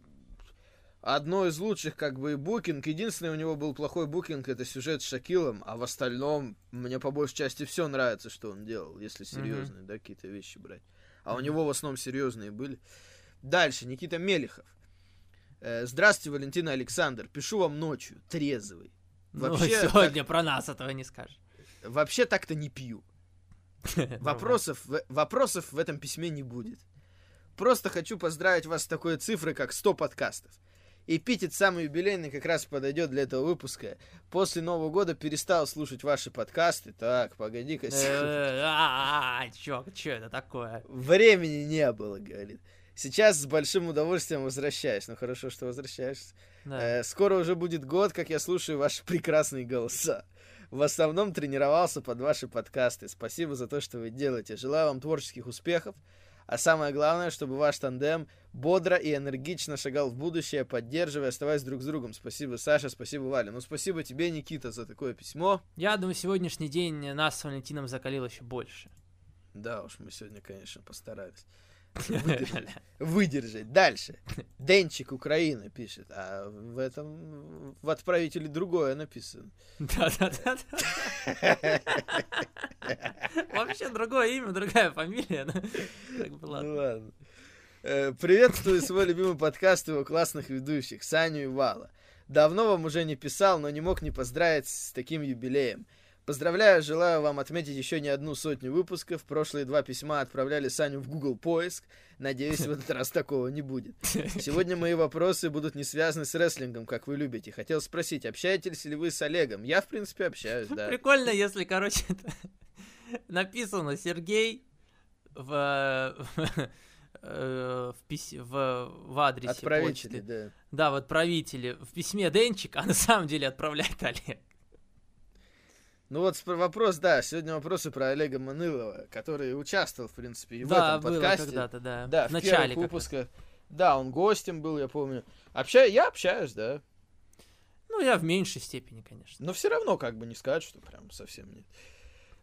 одно из лучших как бы и букинг. Единственный у него был плохой букинг, это сюжет с Шакилом, а в остальном мне по большей части все нравится, что он делал, если серьезные, да, какие-то вещи брать. А у него в основном серьезные были. Дальше, Никита Мелехов. Э, Здравствуйте, Валентин Александр. Пишу вам ночью, трезвый. Ну, вообще, сегодня про нас этого не скажешь. Вообще так-то не пью. Вопросов, в- вопросов в этом письме не будет. Просто хочу поздравить вас с такой цифрой, как 100 подкастов. Эпитет самый юбилейный как раз подойдет для этого выпуска. После Нового года перестал слушать ваши подкасты. Так, погоди-ка. Э, А, чё, чё это такое? Времени не было, говорит. Сейчас с большим удовольствием возвращаюсь. Ну хорошо, что возвращаешься. Да. Э, Скоро уже будет год, как я слушаю ваши прекрасные голоса. В основном тренировался под ваши подкасты. Спасибо за то, что вы делаете. Желаю вам творческих успехов. А самое главное, чтобы ваш тандем бодро и энергично шагал в будущее, поддерживая, оставаясь друг с другом. Спасибо, Саша, спасибо, Валя. Ну, спасибо тебе, Никита, за такое письмо. Я думаю, сегодняшний день нас с Валентином закалил еще больше. Да уж, мы сегодня, конечно, постарались. Выдержать. Выдержать. Дальше. Денчик Украина пишет. А в этом в отправителе другое написано. Да-да-да. Вообще другое имя, другая фамилия. ну, ладно. Э, Приветствую свой любимый подкаст и его классных ведущих, Саню и Вала. Давно вам уже не писал, но не мог не поздравить с таким юбилеем. Поздравляю, желаю вам отметить еще не одну сотню выпусков. Прошлые два письма отправляли Саню в Google поиск. Надеюсь, в этот раз такого не будет. Сегодня мои вопросы будут не связаны с рестлингом, как вы любите. Хотел спросить, общаетесь ли вы с Олегом? Я, в принципе, общаюсь, да. Прикольно, если, короче, написано Сергей в, э, в, пись- в, в адресе Отправители, почты. да. Да, в отправителе. В письме Денчик, а на самом деле отправляет Олег. Ну вот вопрос, да, сегодня вопросы про Олега Манылова, который участвовал, в принципе, и в да, этом было подкасте. когда-то, да. Да, в в начале выпусках. Да, он гостем был, я помню. Общаю, я общаюсь, да. Ну, я в меньшей степени, конечно. Но все равно, как бы не сказать, что прям совсем нет.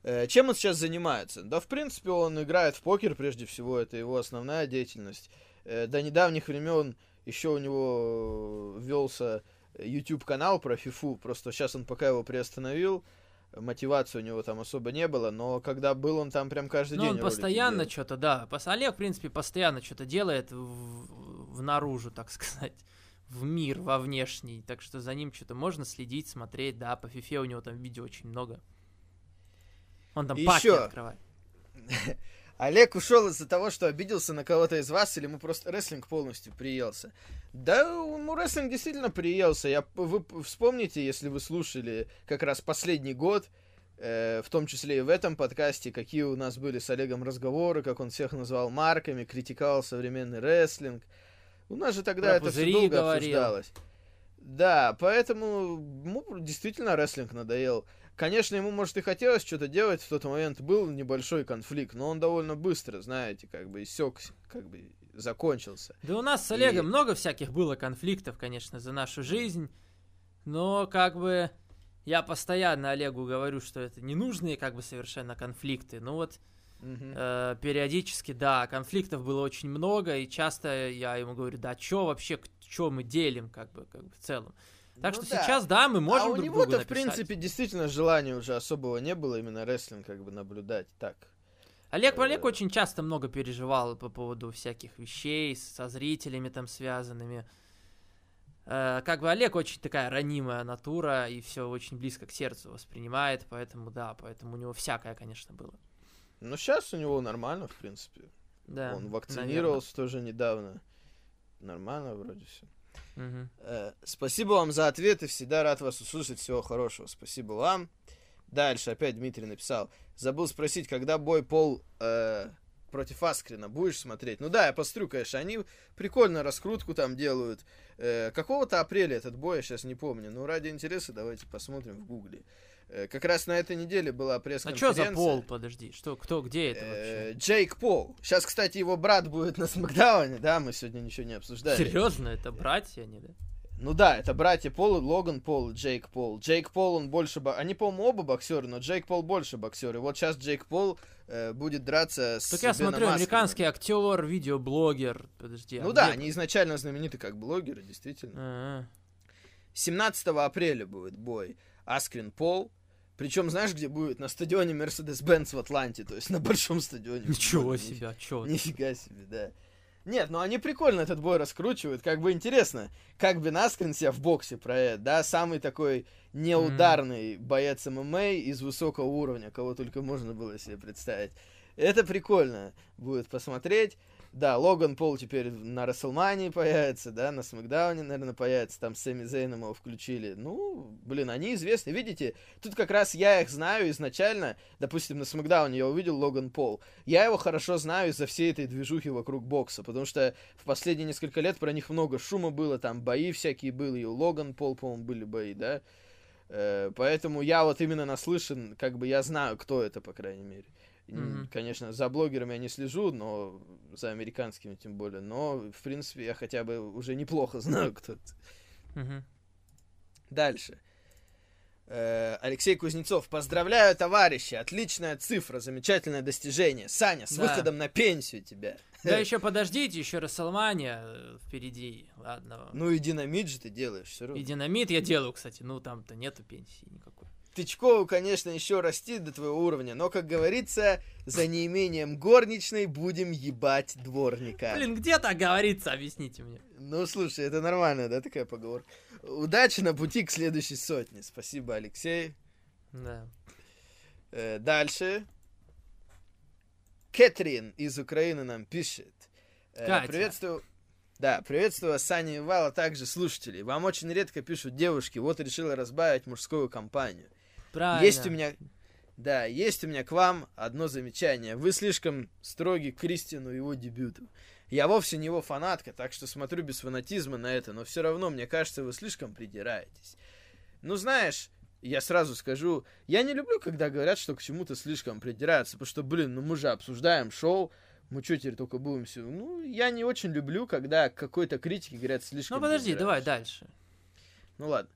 Э, Чем он сейчас занимается? Да, в принципе, он играет в покер, прежде всего, это его основная деятельность. Э, До недавних времен еще у него велся YouTube канал про фифу, просто сейчас он пока его приостановил, мотивации у него там особо не было, но когда был он там прям каждый Ну, день он постоянно что-то, да. Олег, в принципе, постоянно что-то делает в, в наружу, так сказать. В мир, во внешний. Так что за ним что-то можно следить, смотреть. Да, по фифе у него там видео очень много. Он там И паки открывает. Олег ушел из-за того, что обиделся на кого-то из вас, или ему просто рестлинг полностью приелся? Да, ему рестлинг действительно приелся. Я, вы вспомните, если вы слушали как раз последний год, э, в том числе и в этом подкасте, какие у нас были с Олегом разговоры, как он всех назвал марками, критиковал современный рестлинг. У нас же тогда Про это все долго говорил. обсуждалось. Да, поэтому ему действительно рестлинг надоел. Конечно, ему, может, и хотелось что-то делать, в тот момент был небольшой конфликт, но он довольно быстро, знаете, как бы иссекся, как бы закончился. Да у нас с И- Олегом много всяких было конфликтов, конечно, за нашу жизнь. Но как бы я постоянно Олегу говорю, что это ненужные как бы совершенно конфликты. Ну вот Мгм. э, периодически, да, конфликтов было очень много, и часто я ему говорю, да, чё вообще, что мы делим, как бы, как бы в целом. Так Ну что да. сейчас, да, мы можем а у друг него-то, другу в принципе, действительно желания уже особого не было именно рестлинг как бы наблюдать так. Олег, э, Олег очень часто много переживал по поводу всяких вещей со зрителями там связанными. Э, как бы Олег очень такая ранимая натура и все очень близко к сердцу воспринимает, поэтому да, поэтому у него всякое, конечно, было. Но сейчас у него нормально, в принципе. Да, Он вакцинировался тоже недавно. Нормально вроде все. Мгм. спасибо вам за ответы. Всегда рад вас услышать. Всего хорошего. Спасибо вам. Дальше опять Дмитрий написал. Забыл спросить, когда бой Пол э, против Аскрина будешь смотреть? Ну да, я посмотрю, конечно. Они прикольно раскрутку там делают. Э, какого-то апреля этот бой, я сейчас не помню. Но ради интереса давайте посмотрим в гугле. Э, как раз на этой неделе была А пресс-конференция. что за пол, подожди, что, кто, где это Э, вообще? Джейк Пол. Сейчас, кстати, его брат будет на Смакдауне, да, мы сегодня ничего не обсуждали. Серьезно, это братья они, да? Ну да, это братья Пол, Логан Пол, Джейк Пол. Джейк Пол, он больше... бо- Они, по-моему, оба боксеры, но Джейк Пол больше боксер. И вот сейчас Джейк Пол э, будет драться с Так я Беном смотрю, Аскреном. американский актер, видеоблогер, подожди. а Ну где да, это? они изначально знамениты как блогеры, действительно. А, 17 апреля будет бой Аскрин Пол. Причем, знаешь, где будет? На стадионе Mercedes-Benz в Атланте, то есть на большом стадионе. Ничего Ниф- себе, а чё? Нифига себе, да. Нет, ну они прикольно этот бой раскручивают, как бы интересно, как бы Наскрин себя в боксе проявит, да, самый такой неударный боец ММА из высокого уровня, кого только можно было себе представить. Это прикольно будет посмотреть. Да, Логан Пол теперь на Расселмании появится, да, на Смакдауне, наверное, появится, там Сэмми Зейном его включили. Ну, блин, они известны, видите, тут как раз я их знаю изначально, допустим, на Смакдауне я увидел Логан Пол, я его хорошо знаю из-за всей этой движухи вокруг бокса, потому что в последние несколько лет про них много шума было, там бои всякие были, и у Логан Пол, по-моему, были бои, да, Э, поэтому я вот именно наслышан, как бы я знаю, кто это, по крайней мере. Мгм. Конечно, за блогерами я не слежу, но за американскими тем более. Но, в принципе, я хотя бы уже неплохо знаю, кто это. Мгм. Дальше. Э, Алексей Кузнецов. Поздравляю, товарищи. Отличная цифра, замечательное достижение. Саня, с Да. выходом на пенсию тебя. Да еще подождите, еще Расселмания э, впереди. Ладно. Ну и динамит же ты делаешь все равно. И динамит я делаю, кстати. Ну там-то нету пенсии никакой. Тычкову, конечно, еще расти до твоего уровня, но, как говорится, за неимением горничной будем ебать дворника. Блин, где так говорится, объясните мне. Ну, слушай, это нормально, да, такая поговорка. Удачи на пути к следующей сотне. Спасибо, Алексей. Да. Э, дальше. Кэтрин из Украины нам пишет. Э, Катя. приветствую. Да, приветствую вас, Саня и Вала, также слушатели. Вам очень редко пишут девушки, вот решила разбавить мужскую компанию. Правильно. Есть у меня... Да, есть у меня к вам одно замечание. Вы слишком строги к Кристину его дебюту. Я вовсе не его фанатка, так что смотрю без фанатизма на это, но все равно, мне кажется, вы слишком придираетесь. Ну, знаешь, я сразу скажу, я не люблю, когда говорят, что к чему-то слишком придираются, потому что, блин, ну мы же обсуждаем шоу, мы что теперь только будем все... Ну, я не очень люблю, когда к какой-то критике говорят слишком Ну подожди, давай дальше. Ну ладно.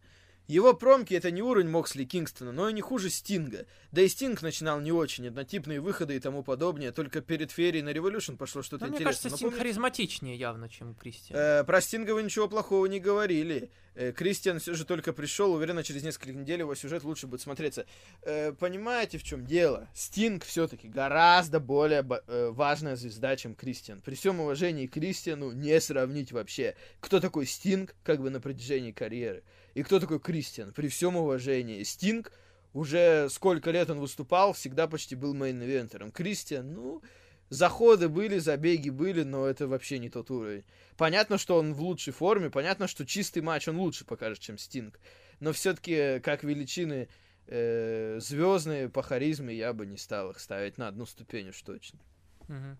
Его промки это не уровень Моксли Кингстона, но и не хуже Стинга. Да и Стинг начинал не очень, однотипные выходы и тому подобное, только перед Ферией на Революшн пошло что-то Ну, мне интересное. кажется, Но Стинг помните- харизматичнее явно, чем Кристиан. Э, про Стинга вы ничего плохого не говорили. Э, Кристиан все же только пришел, уверенно, через несколько недель его сюжет лучше будет смотреться. Э, понимаете, в чем дело? Стинг все-таки гораздо более э, важная звезда, чем Кристиан. При всем уважении к Кристиану не сравнить вообще. Кто такой Стинг, как бы на протяжении карьеры, и кто такой Кристиан. При всем уважении. Стинг уже сколько лет он выступал, всегда почти был main eventer ом. Кристиан, ну, заходы были, забеги были, но это вообще не тот уровень. Понятно, что он в лучшей форме, понятно, что чистый матч он лучше покажет, чем Стинг. Но все-таки, как величины э, звездные по харизме, я бы не стал их ставить на одну ступень уж точно. Мгм.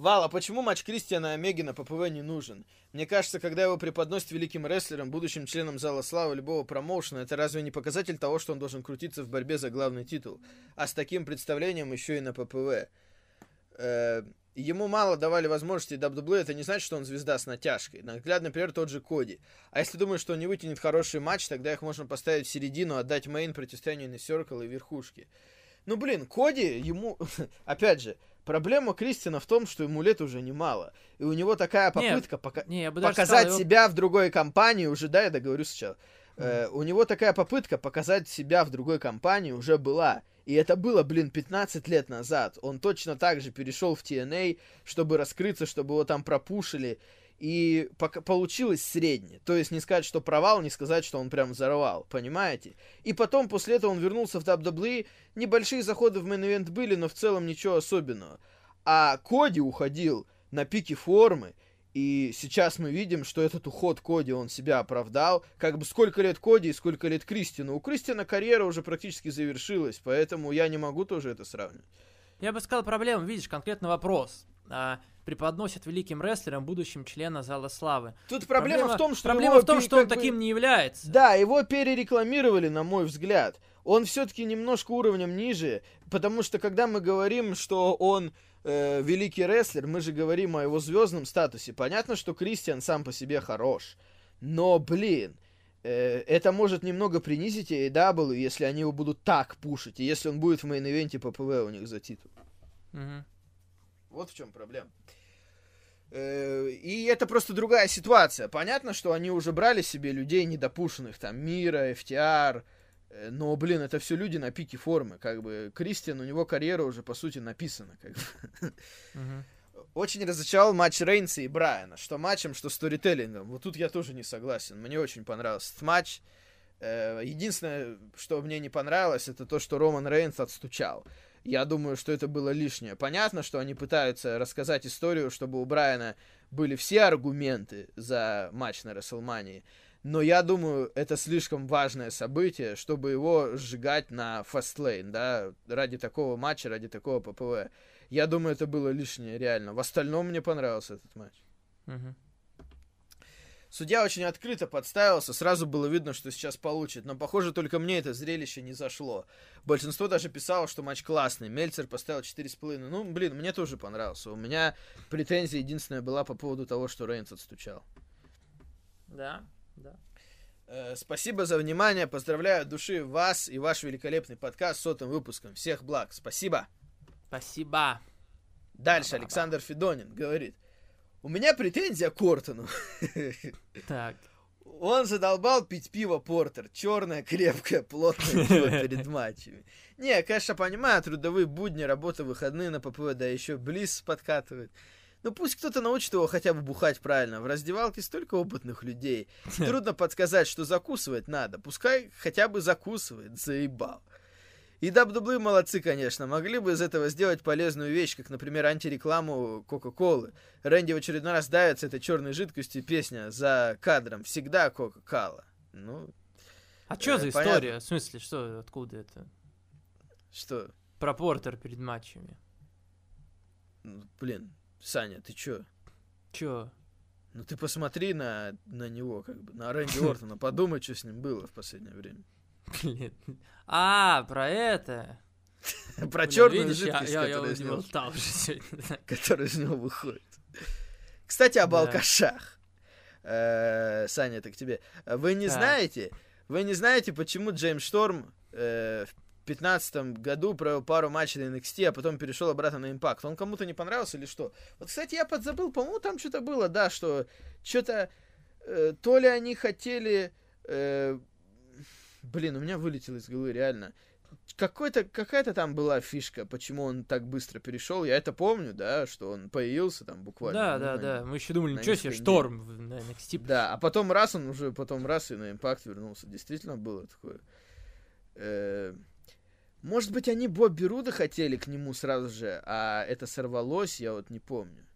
Вал, а почему матч Кристиана Омеги на ППВ не нужен? Мне кажется, когда его преподносят великим рестлером, будущим членом Зала Славы любого промоушена, это разве не показатель того, что он должен крутиться в борьбе за главный титул? А с таким представлением еще и на ППВ. Э, ему мало давали возможности WWE, это не значит, что он звезда с натяжкой. Наглядный например, тот же Коди. А если думаешь, что он не вытянет хороший матч, тогда их можно поставить в середину, отдать мейн противостоянию на Circle и верхушке. Ну, блин, Коди, ему... Опять же, проблема Кристина в том, что ему лет уже немало. И у него такая попытка пока... Не, я бы показать сказал, его- себя в другой компании уже... Да, я договорю сначала. Э, у него такая попытка показать себя в другой компании уже была. И это было, блин, 15 лет назад. Он точно так же перешел в TNA, чтобы раскрыться, чтобы его там пропушили. И получилось средне. То есть не сказать, что провал, не сказать, что он прям взорвал. Понимаете? И потом, после этого он вернулся в WWE. Небольшие заходы в main event были, но в целом ничего особенного. А Коди уходил на пике формы. И сейчас мы видим, что этот уход Коди, он себя оправдал. Как бы сколько лет Коди и сколько лет Кристину. У Кристина карьера уже практически завершилась, поэтому я не могу тоже это сравнивать. Я бы сказал, проблема, видишь, конкретно вопрос. А, преподносят великим рестлерам, будущим члена Зала Славы. Тут проблема, в том, что Проблема его в том, что он бы- таким не является. Да, его перерекламировали, на мой взгляд. Он все-таки немножко уровнем ниже, потому что когда мы говорим, что он э, великий рестлер, мы же говорим о его звездном статусе. Понятно, что Кристиан сам по себе хорош, но, блин, э, это может немного принизить AEW, если они его будут так пушить, и если он будет в main event е PPV у них за титул. Мгм. Вот в чем проблема. Э, И это просто другая ситуация. Понятно, что они уже брали себе людей недопушенных, там, Мира, FTR, э, но, блин, это все люди на пике формы, как бы, Кристиан, у него карьера уже, по сути, написана, как бы. Очень разочаровал матч Рейнса и Брайана, что матчем, что сторителлингом. Вот тут я тоже не согласен, мне очень понравился этот матч. Э, Единственное, что мне не понравилось, это то, что Роман Рейнс отстучал. Я думаю, что это было лишнее. Понятно, что они пытаются рассказать историю, чтобы у Брайана были все аргументы за матч на Расселмании. Но я думаю, это слишком важное событие, чтобы его сжигать на фастлейн, да, ради такого матча, ради такого ППВ. Я думаю, это было лишнее, реально. В остальном мне понравился этот матч. Мгм. Судья очень открыто подставился, сразу было видно, что сейчас получит, но, похоже, только мне это зрелище не зашло. Большинство даже писало, что матч классный, Мельцер поставил 4,5. Ну, блин, мне тоже понравился. У меня претензия единственная была по поводу того, что Рейнс отстучал. Да, да. Э, спасибо за внимание, поздравляю от души вас и ваш великолепный подкаст с сотым выпуском. Всех благ, спасибо. Спасибо. Дальше. Александр Федонин говорит. У меня претензия к Ортону. Так. Он задолбал пить пиво Портер. Черное, крепкое, плотное пиво перед матчами. Не, конечно, понимаю, трудовые будни, работа, выходные на ППВ, да еще Близ подкатывает. Ну пусть кто-то научит его хотя бы бухать правильно. В раздевалке столько опытных людей. Трудно подсказать, что закусывать надо. Пускай хотя бы закусывает, заебал. И WWE молодцы, конечно. Могли бы из этого сделать полезную вещь, как, например, антирекламу Кока-Колы. Рэнди в очередной раз давится этой черной жидкостью песня за кадром. Всегда Кока-Кола. Ну, А что Э, за понятно. история? В смысле, что, откуда это? что? Про Портер перед матчами. Ну, Блин, Саня, ты чё? Чё? Ну ты посмотри на, на него, как бы, на Рэнди Ортона, подумай, что с ним было в последнее время. Блин. А, про это. Про черную жидкость, которая, из него, которая из выходит. Кстати, об алкашах. Э, Саня, это к тебе. Вы не знаете, вы не знаете, почему Джеймс Шторм э, в пятнадцатом году провел пару матчей на NXT, а потом перешел обратно на Impact. Он кому-то не понравился или что? Вот, кстати, я подзабыл, по-моему, там что-то было, да, что что-то э, то ли они хотели... э, блин, у меня вылетело из головы, реально. Какой-то, какая-то там была фишка, почему он так быстро перешел. Я это помню, да, что он появился там буквально. Да, ну, да, на- да. Мы еще думали, ничего себе, шторм в- NXT. Да, а потом раз он уже, потом раз и на импакт вернулся. Действительно было такое. Э, Может быть, они Бобби Руда хотели к нему сразу же, а это сорвалось, я вот не помню.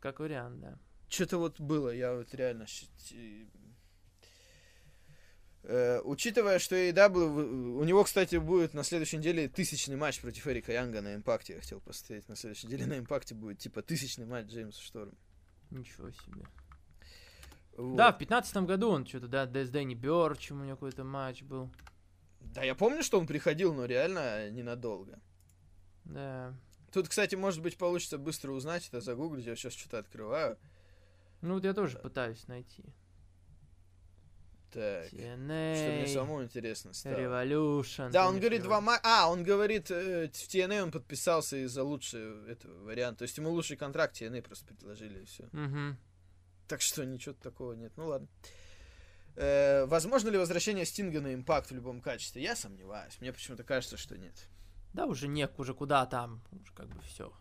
Как вариант, да. Что-то вот было, я вот реально... э, Э, учитывая, что AEW, в- у него, кстати, будет на следующей неделе тысячный матч против Эрика Янга на импакте, я хотел посмотреть. На следующей неделе на импакте будет типа тысячный матч Джеймса Шторма. Ничего себе. Вот. Да, в пятнадцатом году он что-то, да, с Дэнни Бёрчем у него какой-то матч был. Да, я помню, что он приходил, но реально ненадолго. Да. Тут, кстати, может быть, получится быстро узнать, это загуглить, я сейчас что-то открываю. Ну вот я тоже пытаюсь найти. Так, что мне TNA, самому интересно стало. Revolution. Да, он говорит два ма... А, он говорит, э, в TNA он подписался из-за лучшего этого варианта. То есть ему лучший контракт TNA просто предложили, и все. Мгм. Так что ничего такого нет. Ну ладно. Э, возможно ли возвращение Стинга на импакт в любом качестве? Я сомневаюсь. Мне почему-то кажется, что нет. Да уже нек, уже куда там, уже как бы все.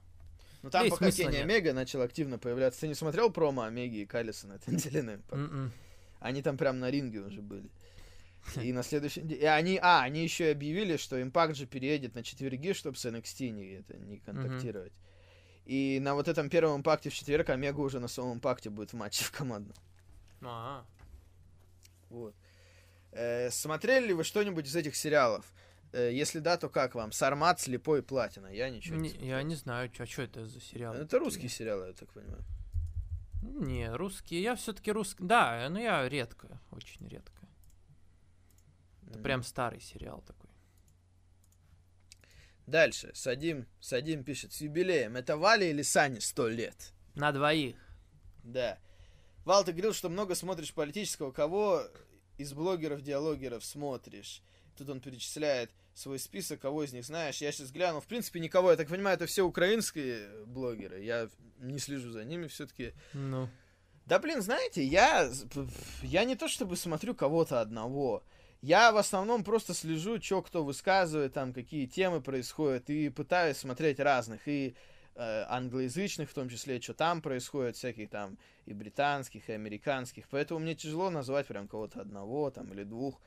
Но там Да пока Кенни. Омега начал активно появляться. Ты не смотрел промо Омеги и Каллиса на этой неделе на импакт? М-м. Они там прям на ринге уже были. И на следующий день... И они... А, они еще и объявили, что Импакт же переедет на четверги, чтобы с NXT не, это, не контактировать. И на вот этом первом импакте в четверг Омега уже на своем импакте будет в матче в командном. А, Вот. Э, смотрели ли вы что-нибудь из этих сериалов? Э, если да, то как вам? Сармат, Слепой, Платина. Я ничего не, не- смотрел. я не знаю, а что это за сериал. Это русские сериалы, я так понимаю. Не, русские. Я все-таки русский. Да, но я редко, очень редко. Это М. прям старый сериал такой. Дальше. Садим, Садим пишет. С юбилеем. Это Вали или Сани сто лет? На двоих. Да. Вал, ты говорил, что много смотришь политического. Кого из блогеров-диалогеров смотришь? Тут он перечисляет свой список, кого из них знаешь. Я сейчас гляну. В принципе, никого. Я так понимаю, это все украинские блогеры. Я не слежу за ними все-таки. Ну. Да, блин, знаете, я, я не то чтобы смотрю кого-то одного. Я в основном просто слежу, что кто высказывает, там, какие темы происходят, и пытаюсь смотреть разных, и э, англоязычных, в том числе, что там происходит, всяких там и британских, и американских. Поэтому мне тяжело назвать прям кого-то одного там или двух,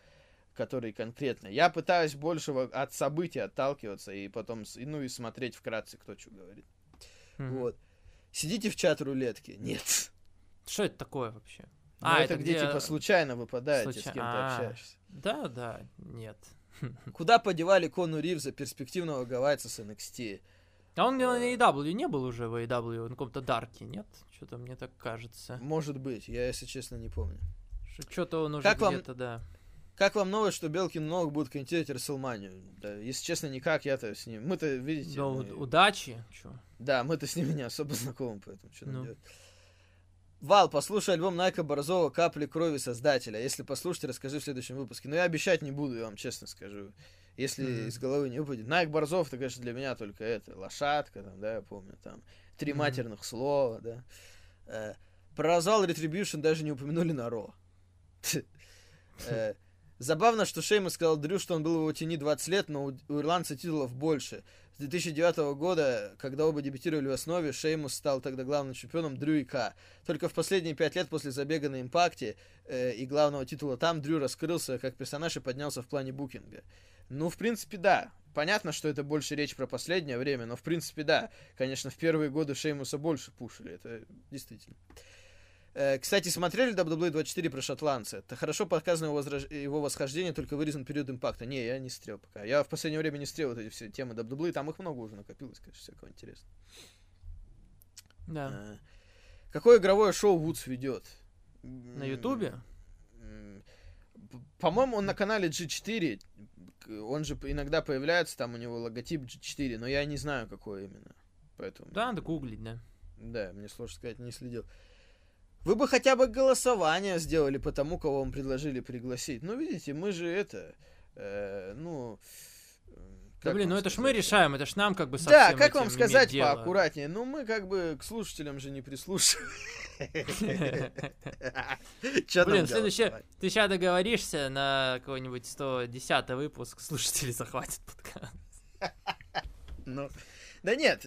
которые конкретно. Я пытаюсь больше от событий отталкиваться и потом, с- ну и смотреть вкратце, кто что говорит. Мгм. Вот. Сидите в чат рулетки? Нет. Что это такое вообще? Ну, А, это, это где, где- типа случайно выпадаете, с Случай- кем-то А. общаешься. Да, да, нет. Куда подевали Кону Ривза, перспективного гавайца с NXT? А он на AEW не был уже в AEW, на каком-то дарке, нет? Что-то мне так кажется. Может быть, я, если честно, не помню. Что-то он уже Как вам- где-то, да. Как вам новость, что Белкин много будет комментировать Расселманию? Да, если честно, никак я-то с ним. Мы-то, видите, Да, мы- уд- удачи. Чё? да, мы-то с ними не особо знакомы, поэтому что Ну. делать? Вал, послушай альбом Найка Борзова «Капли крови создателя». Если послушать, расскажи в следующем выпуске. Но я обещать не буду, я вам честно скажу. Если Мгм. из головы не выпадет. Найк Борзов, это, конечно, для меня только это. Лошадка, там, да, я помню, там. Три Мгм. матерных слова, да. Э, про развал Retribution даже не упомянули на Ро. Забавно, что Шеймус сказал Дрю, что он был в его тени 20 лет, но у ирландца титулов больше. С 2009 года, когда оба дебютировали в основе, Шеймус стал тогда главным чемпионом Дрю и К. Только в последние пять лет после забега на импакте э, и главного титула там Дрю раскрылся как персонаж и поднялся в плане букинга. Ну, в принципе, да. Понятно, что это больше речь про последнее время, но в принципе, да. Конечно, в первые годы Шеймуса больше пушили, это действительно. Э, Кстати, смотрели WWE 24 про шотландца? Это хорошо показано его, возраж- его восхождение, только вырезан период импакта. Не, я не стрел пока. Я в последнее время не стрел вот эти все темы WWE, там их много уже накопилось, конечно, всякого интересного. Да. Э, Какое игровое шоу Вудс ведет? На Ютубе? По-моему, он на канале G4. к- Он же иногда появляется, там у него логотип G4, но я не знаю, какой именно. Поэтому... Да, надо гуглить, да. Да, мне сложно сказать, не следил. Вы бы хотя бы голосование сделали по тому, кого вам предложили пригласить. Ну, видите, мы же это, э, ну... э, Да блин, ну это ж мы решаем, это ж нам как бы совсем Да, как вам сказать поаккуратнее? Ну, мы как бы к слушателям же не прислушиваем. Чё там Блин, следующее, ты сейчас договоришься на какой-нибудь 110 выпуск, слушатели захватят подкаст. Ну, да нет,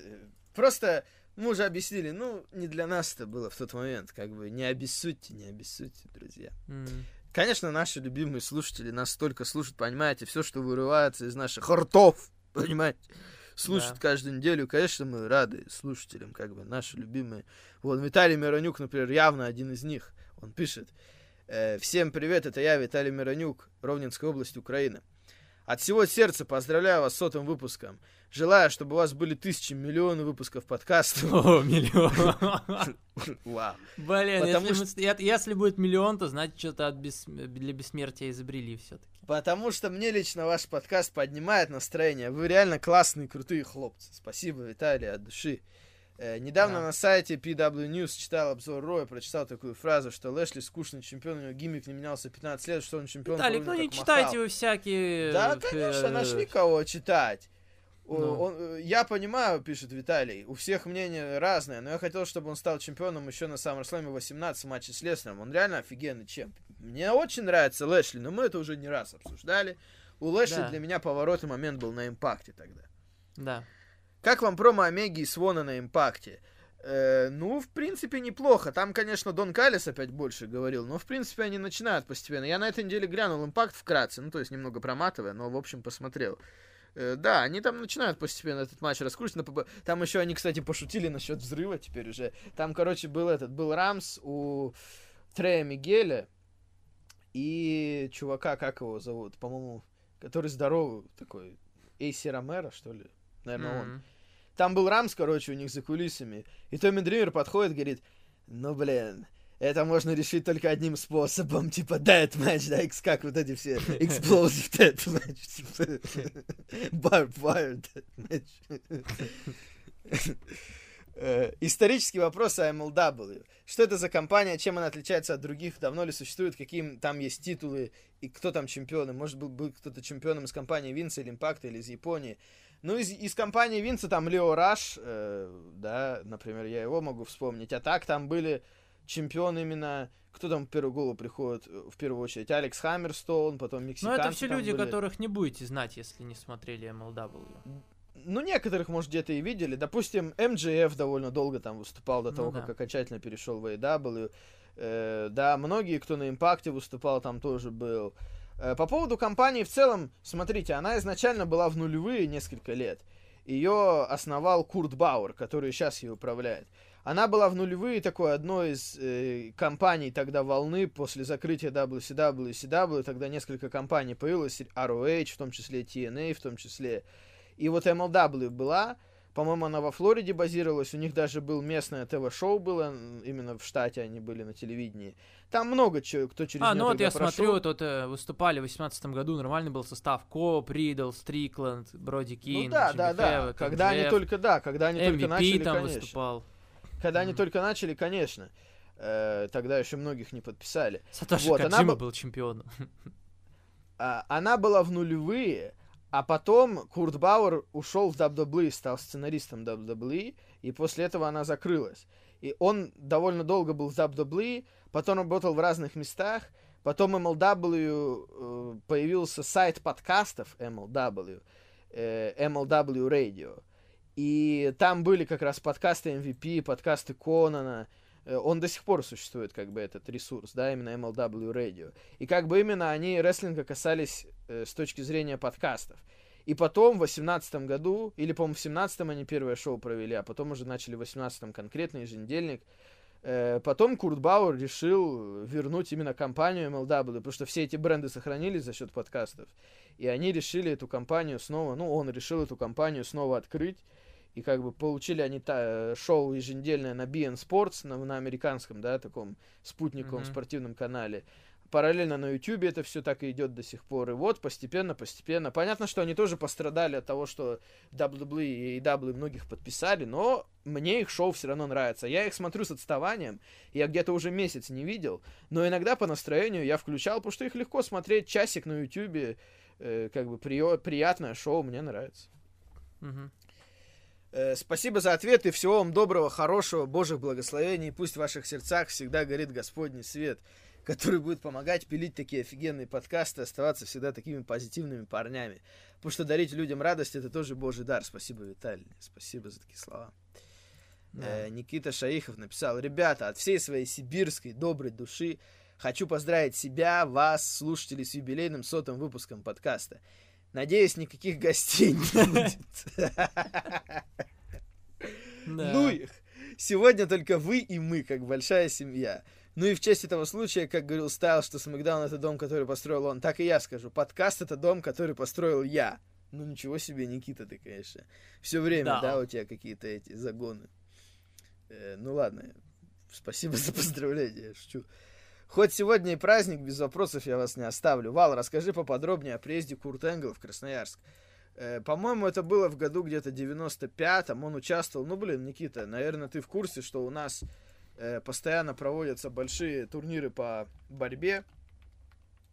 просто мы уже объяснили, ну, не для нас это было в тот момент, как бы, не обессудьте, не обессудьте, друзья. М. Конечно, наши любимые слушатели нас столько слушают, понимаете, все, что вырывается из наших ртов, понимаете, слушают Да. каждую неделю. Конечно, мы рады слушателям, как бы, наши любимые. Вот Виталий Миронюк, например, явно один из них. Он пишет, Э, Всем привет, это я, Виталий Миронюк, Ровненская область, Украина. От всего сердца поздравляю вас с сотым выпуском. Желаю, чтобы у вас были тысячи, миллионы выпусков подкаста. О, миллион. Вау. Блин, Потому если, мы- я- если будет миллион, то значит, что-то от бес- для бессмертия изобрели все-таки. Потому что мне лично ваш подкаст поднимает настроение. Вы реально классные, крутые хлопцы. Спасибо, Виталий, от души. Э, недавно Да. на сайте PW News читал обзор Роя, прочитал такую фразу, что Лэшли скучный чемпион, у него гиммик не менялся 15 лет, что он чемпион. Виталик, ну не как читайте Махал. вы всякие... Да, э, конечно, э, нашли кого читать. Ну. он, я понимаю, пишет Виталий, у всех мнение разное, но я хотел, чтобы он стал чемпионом еще на SummerSlam 18 матче с Леснером. Он реально офигенный чемп. Мне очень нравится Лэшли, но мы это уже не раз обсуждали. У Лэшли Да. для меня поворотный момент был на импакте тогда. Да. Как вам промо Омеги и Свона на импакте? Э, ну, в принципе, неплохо. Там, конечно, Дон Калис опять больше говорил, но, в принципе, они начинают постепенно. Я на этой неделе глянул импакт вкратце, ну, то есть немного проматывая, но, в общем, посмотрел. Э, да, они там начинают постепенно этот матч раскручивать. Там еще они, кстати, пошутили насчет взрыва теперь уже. Там, короче, был этот, был Рамс у Трея Мигеля и чувака, как его зовут, по-моему, который здоровый такой, Эйси Ромеро, что ли? Наверное, он. М. Там был Рамс, короче, у них за кулисами. И Томми Дример подходит, говорит, ну, блин, это можно решить только одним способом, типа dead match, да, X, как вот эти все explosive dead match, типа barbed wire dead match. Исторический вопрос о MLW. Что это за компания, чем она отличается от других, давно ли существует, какие там есть титулы, и кто там чемпионы? Может был бы кто-то чемпионом из компании Винса или Импакта, или из Японии? Ну, из, из компании Винса там Лео Раш, э, да, например, я его могу вспомнить. А так там были чемпионы именно... Кто там в первую голову приходит э, в первую очередь? Алекс Хаммерстоун, потом Ну, мексиканцы это все люди, были. которых не будете знать, если не смотрели MLW. Ну, некоторых, может, где-то и видели. Допустим, МJF довольно долго там выступал до Ну того, да. как окончательно перешел в AEW. Э, да, многие, кто на импакте выступал, там тоже был. Э, по поводу компании в целом, смотрите, она изначально была в нулевые несколько лет. Ее основал Курт Бауэр, который сейчас ее управляет. Она была в нулевые такой одной из э, компаний тогда волны после закрытия WCW и CW. Тогда несколько компаний появилось, ROH, в том числе TNA, в том числе. И вот MLW была, по-моему, она во Флориде базировалась, у них даже был местное ТВ-шоу было, именно в штате они были на телевидении. Там много чего, кто через А, ну вот я прошел. смотрю, тут э, выступали в 2018 году, нормальный был состав. Коп, Ридл, Стрикланд, Броди Ну Кин, да, Джимми да, да. Хэвок, Когда они MJF, только, да, когда они только MVP начали, там конечно. выступал. Когда они Мгм. только начали, конечно. Э, тогда еще многих не подписали. Сатоши Вот, она Каджима бы- был чемпионом. А, она была в нулевые, а потом Курт Бауэр ушел в WWE, стал сценаристом WWE, и после этого она закрылась. И он довольно долго был в WWE, потом работал в разных местах, потом MLW э, появился сайт подкастов MLW, э, MLW Radio. И там были как раз подкасты MVP, подкасты Конана. Э, Он до сих пор существует, как бы, этот ресурс, да, именно MLW Radio. И как бы именно они рестлинга касались э, с точки зрения подкастов. И потом в 18 году, или, по-моему, в 17 они первое шоу провели, а потом уже начали в 18 конкретно, еженедельник. Э, потом Курт Бауэр решил вернуть именно компанию MLW, потому что все эти бренды сохранились за счет подкастов. И они решили эту компанию снова, ну, он решил эту компанию снова открыть. И как бы получили они та, э, шоу еженедельное на BN Sports, на, на американском, да, таком спутниковом Мгм. спортивном канале. Параллельно на YouTube это все так и идет до сих пор. И вот постепенно, постепенно. Понятно, что они тоже пострадали от того, что WWE и AEW многих подписали, но мне их шоу все равно нравится. Я их смотрю с отставанием. Я где-то уже месяц не видел, но иногда по настроению я включал, потому что их легко смотреть часик на YouTube. э, как бы приё- приятное шоу, мне нравится. Мгм. Э, спасибо за ответ и всего вам доброго, хорошего, Божьих благословений. Пусть в ваших сердцах всегда горит Господний свет, который будет помогать пилить такие офигенные подкасты, оставаться всегда такими позитивными парнями. Потому что дарить людям радость это тоже Божий дар. Спасибо, Виталий. Спасибо за такие слова. Да. Э, Никита Шаихов написал, ребята, от всей своей сибирской доброй души хочу поздравить себя, вас, слушателей, с юбилейным сотым выпуском подкаста. Надеюсь, никаких гостей не будет. Ну их! Сегодня только вы и мы, как большая семья. Ну и в честь этого случая, как говорил Стайл, что Смакдаун это дом, который построил он, так и я скажу. Подкаст это дом, который построил я. Ну ничего себе, Никита, ты, конечно. Все время, да, Да. у тебя какие-то эти загоны. Э, ну ладно, спасибо за поздравления, я шучу. Хоть сегодня и праздник, без вопросов я вас не оставлю. Вал, расскажи поподробнее о приезде Курт Энгл в Красноярск. Э, по-моему, это было в году где-то 95-м. Он участвовал. Ну, блин, Никита, наверное, ты в курсе, что у нас э, постоянно проводятся большие турниры по борьбе.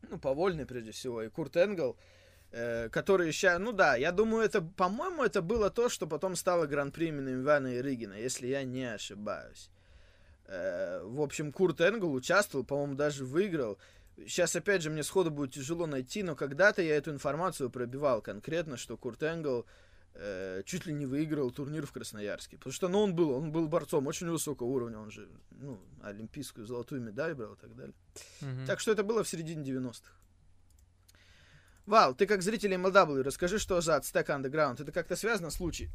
Ну, по вольной, прежде всего. И Курт Энгл, э, который сейчас... Ну да, я думаю, это, по-моему, это было то, что потом стало гран-при именем Ивана Ирыгина, если я не ошибаюсь. Э, в общем, Курт Энгл участвовал, по-моему, даже выиграл. Сейчас, опять же, мне сходу будет тяжело найти, но когда-то я эту информацию пробивал конкретно, что Курт Энгл э, чуть ли не выиграл турнир в Красноярске. Потому что, ну, он был, он был борцом очень высокого уровня, он же, ну, олимпийскую золотую медаль брал и так далее. Мгм. Так что это было в середине 90-х. Вал, ты как зритель MLW, расскажи, что за Aztec Underground. Это как-то связано с случаем?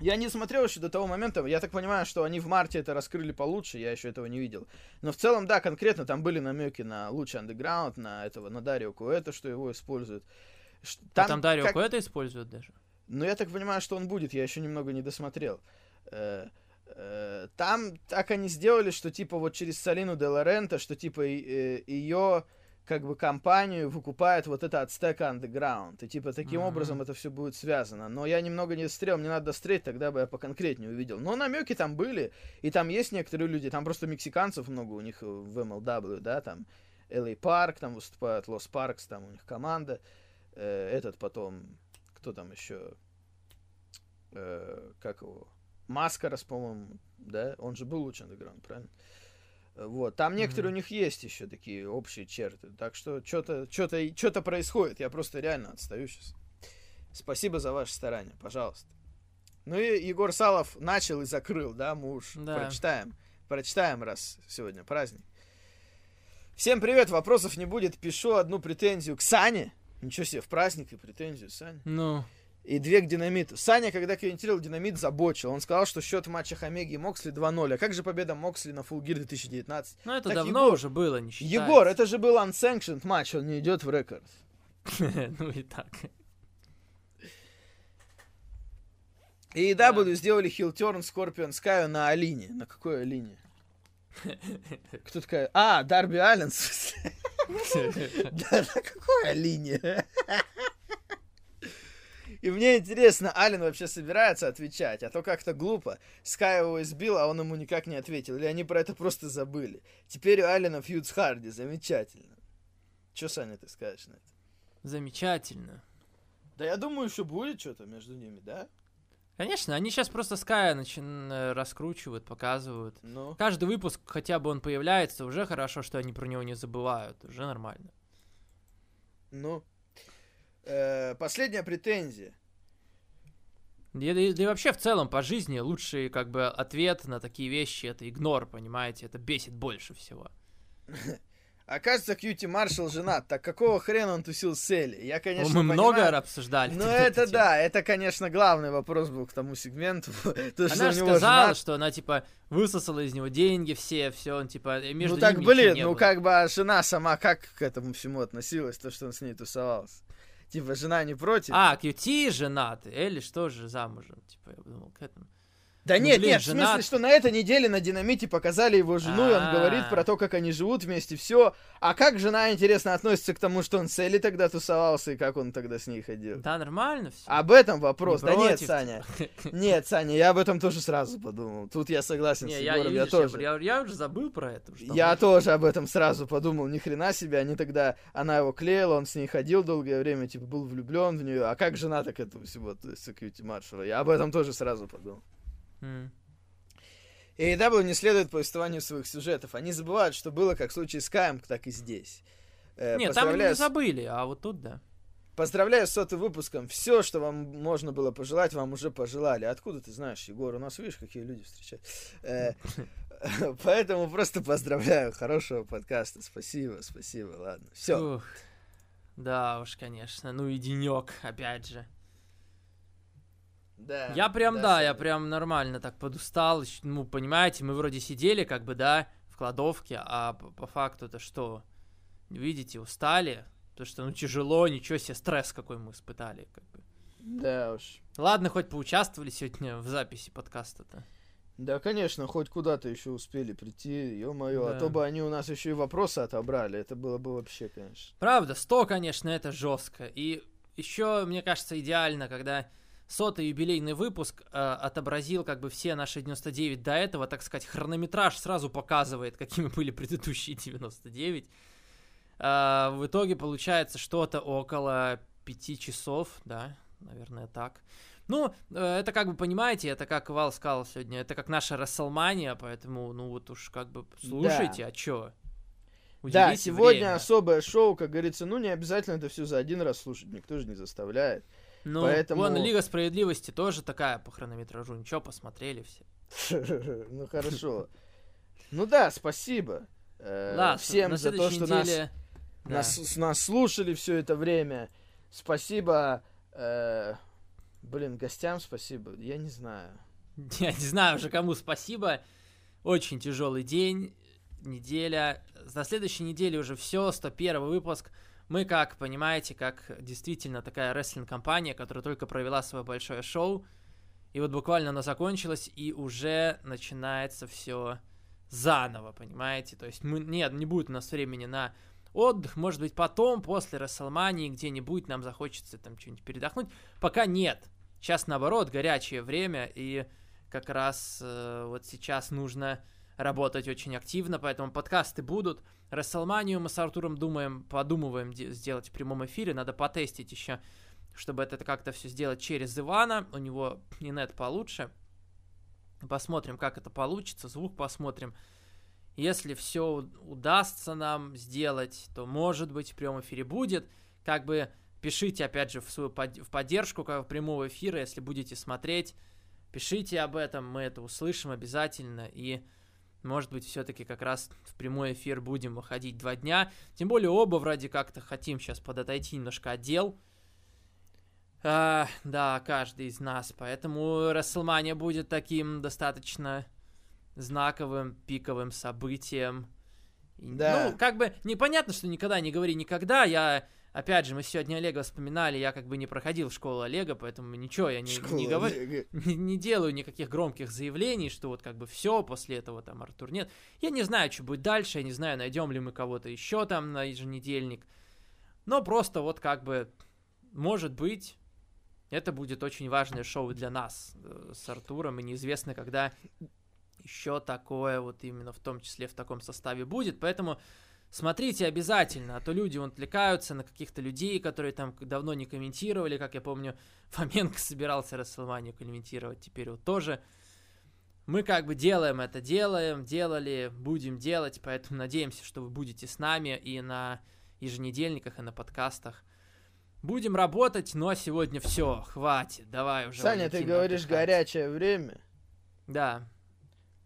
Я не смотрел еще до того момента, я так понимаю, что они в марте это раскрыли получше, я еще этого не видел. Но в целом, да, конкретно там были намеки на луч Underground, на этого, на Дарио Куэта, что его используют. Ш- А там Дарио как- Куэта используют даже. ну, я так понимаю, что он будет, я еще немного не досмотрел. Э, э, Там так они сделали, что типа вот через Салину де Лорента, что типа ее как бы компанию выкупает вот это от Стека Underground. И типа таким Мгм. образом это все будет связано. Но я немного не стрел, мне надо достреть, тогда бы я поконкретнее увидел. Но намеки там были, и там есть некоторые люди, там просто мексиканцев много у них в MLW, да, там LA Парк, там выступают Лос Паркс, там у них команда. Э, Этот потом, кто там еще? Э, как его? Маскарас, по-моему, да? Он же был луч андеграунд, правильно? Э, Вот, там некоторые у них есть еще такие общие черты. Так что что-то что-то что-то происходит. Я просто реально отстаю сейчас. Спасибо за ваше старание, пожалуйста. Ну и Егор Салов начал и закрыл, да, мы уж Да. прочитаем. Прочитаем, раз сегодня праздник. Всем привет, вопросов не будет. Пишу одну претензию к Сане. Ничего себе, в праздник и претензию Сане. Ну, И две к динамиту. Саня, когда комментировал динамит, забочил. Он сказал, что счет в матчах Омеги и Моксли 2-0. А как же победа Моксли на Full Gear 2019? ну это Так, давно Егор, уже было, не считается. Егор, это же был unsanctioned матч, он не идет в рекорд. Ну и так. И EW сделали хилтерн Скорпион Скаю на Алине. На какой Алине? Кто такая? А, Дарби Аллен, в смысле? Да, на какой Алине? И мне интересно, Ален вообще собирается отвечать, а то как-то глупо. Скай его избил, а он ему никак не ответил. Или они про это просто забыли. Теперь у Алина фьюд с Харди. Замечательно. Че, Саня, ты скажешь на это? Замечательно. Да я думаю, еще будет что-то между ними, да? Конечно, они сейчас просто Ская начин... э, раскручивают, показывают. Ну, Каждый выпуск, хотя бы он появляется, уже хорошо, что они про него не забывают. Уже нормально. ну. Э, последняя претензия. Да, да да и вообще в целом по жизни лучший как бы ответ на такие вещи это игнор, понимаете? Это бесит больше всего. Оказывается, Кьюти Маршалл женат. Так какого хрена он тусил с Элли? Я, конечно, Мы много обсуждали. Ну, эту это тему. да, это, конечно, главный вопрос был к тому сегменту. То, Она же сказала, жена- что она типа высосала из него деньги все, все, он типа между Ну так, блин, ну было. как бы а жена сама как к этому всему относилась, то, что он с ней тусовался? Типа, жена не против? А, Кьюти женаты, Элли что же замужем, типа, я думал, к этому. Да ну, нет, блин, нет, в смысле, что на этой неделе на Динамите показали его жену, и он А. говорит про то, как они живут вместе, все. А как жена, интересно, относится к тому, что он с Элли тогда тусовался, и как он тогда с ней ходил? Да, нормально все. Об этом вопрос. Не да нет, против, Саня. Нет, Саня, я об этом тоже сразу подумал. Тут я согласен с Не, я, Егором, я, видишь, я, тоже. я- я уже забыл про это. Я можно. тоже об этом сразу подумал, ни хрена себе, они тогда, она его клеила, он с ней ходил долгое время, типа, был влюблен в нее, а как жена так к этому всего относится, к Кьюти Маршалла? Я об этом тоже сразу подумал. М. AEW не следует повествованию своих сюжетов, они забывают, что было как в случае с Каем, так и здесь. Э, Нет, там поздравляю не с- забыли, а вот тут да. Поздравляю с сотым выпуском. Все, что вам можно было пожелать, вам уже пожелали. Откуда ты знаешь, Егор? У нас, видишь, какие люди встречают. Э, Поэтому просто поздравляю. Хорошего подкаста. Спасибо, спасибо. Ладно. Все. Да уж, конечно. Ну и денек, опять же. Да, Я прям, да, я Саня. прям нормально так подустал. Ну, понимаете, мы вроде сидели, как бы, да, в кладовке, а по, по факту это что? Видите, устали, то что ну тяжело, ничего себе, стресс какой мы испытали. Как бы. Да уж. Ладно, хоть поучаствовали сегодня в записи подкаста-то. Да, конечно, хоть куда-то еще успели прийти, ё-моё, Да. а то бы они у нас еще и вопросы отобрали, это было бы вообще, конечно. Правда, 100, конечно, это жестко. И еще, мне кажется, идеально, когда сотый юбилейный выпуск э, отобразил как бы все наши 99 до этого, так сказать, хронометраж сразу показывает, какими были предыдущие 99. А, в итоге получается что-то около 5 часов, да, наверное, так. Ну, э, это как бы, понимаете, это как Вал сказал сегодня, это как наша Расселмания, поэтому, ну вот уж как бы слушайте, а чё? да, сегодня время. особое шоу, как говорится, ну не обязательно это все за один раз слушать, никто же не заставляет. Ну, Поэтому- вон Лига Справедливости тоже такая по хронометражу. Ничего, посмотрели все. Ну хорошо. Ну да, спасибо. э, Всем за то, что нас, нас, нас слушали все это время. Спасибо. э, Блин, гостям спасибо. Я не знаю. Я не знаю уже, кому спасибо. Очень тяжелый день, неделя. На следующей неделе уже все, 101 выпуск. Мы, как понимаете, как действительно такая рестлинг-компания, которая только провела свое большое шоу. И вот буквально оно закончилось, и уже начинается все заново, понимаете? То есть мы, нет, не будет у нас времени на отдых. Может быть, потом, после Расселмании, где-нибудь нам захочется там что-нибудь передохнуть. Пока нет. Сейчас, наоборот, горячее время, и как раз э, вот сейчас нужно работать очень активно, поэтому подкасты будут. Расселманию мы с Артуром думаем, подумываем де- сделать в прямом эфире, надо потестить еще, чтобы это как-то все сделать через Ивана, у него и нет получше. Посмотрим, как это получится, звук посмотрим. Если все удастся нам сделать, то, может быть, в прямом эфире будет. Как бы пишите, опять же, в свою под- в поддержку как прямого эфира, если будете смотреть. Пишите об этом, мы это услышим обязательно. И, может быть, все-таки как раз в прямой эфир будем выходить два дня. Тем более оба вроде как-то хотим сейчас подотойти немножко отдел. А, да, каждый из нас. Поэтому Расселмания будет таким достаточно знаковым, пиковым событием. Да. Ну, как бы непонятно, что никогда не говори никогда. Я, опять же, мы сегодня Олега вспоминали, я как бы не проходил школу Олега, поэтому ничего, я не, не говорю не, не делаю никаких громких заявлений, что вот как бы все, после этого там Артур нет. Я не знаю, что будет дальше, я не знаю, найдем ли мы кого-то еще там на еженедельник. Но просто вот как бы, может быть, это будет очень важное шоу для нас э, с Артуром, и неизвестно, когда еще такое вот именно в том числе в таком составе будет, поэтому смотрите обязательно, а то люди вон отвлекаются на каких-то людей, которые там давно не комментировали, как я помню, Фоменко собирался Расселманию комментировать, теперь вот тоже. Мы как бы делаем это, делаем, делали, будем делать, поэтому надеемся, что вы будете с нами и на еженедельниках, и на подкастах. Будем работать, но сегодня все, хватит, давай уже. Саня, ты говоришь отдыхать. горячее время. Да,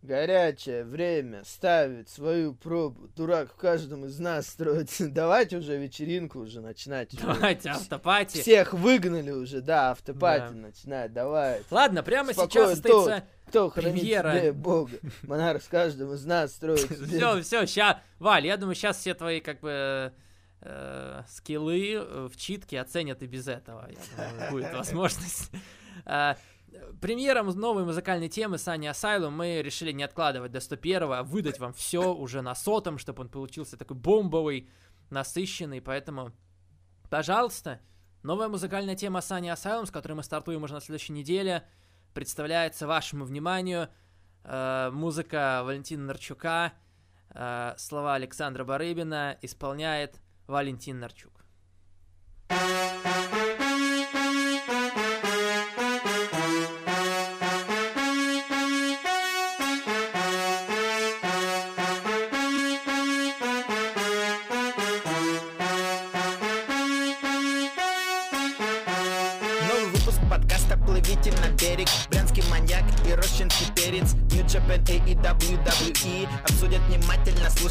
Горячее время ставит свою пробу. Дурак в каждом из нас строит. Давайте уже вечеринку уже начинать. уже. давайте автопати. Всех выгнали уже, да, автопати Да. начинать, давай. Ладно, прямо Спокойно, сейчас состоится... Кто хранит премьера. себе Бога? Монарх в каждом из нас строит себе. Все, все, сейчас, Валь, я думаю, сейчас все твои как бы э, скиллы э, в читке оценят и без этого. Я думаю, будет возможность. Премьера муз- новой музыкальной темы Сани Асайлум мы решили не откладывать до 101 а выдать вам все уже на сотом, чтобы он получился такой бомбовый, насыщенный, поэтому, пожалуйста, новая музыкальная тема Сани Асайлум, с которой мы стартуем уже на следующей неделе, представляется вашему вниманию. Э, музыка Валентина Нарчука, э, слова Александра Барыбина исполняет Валентин Нарчук. Новый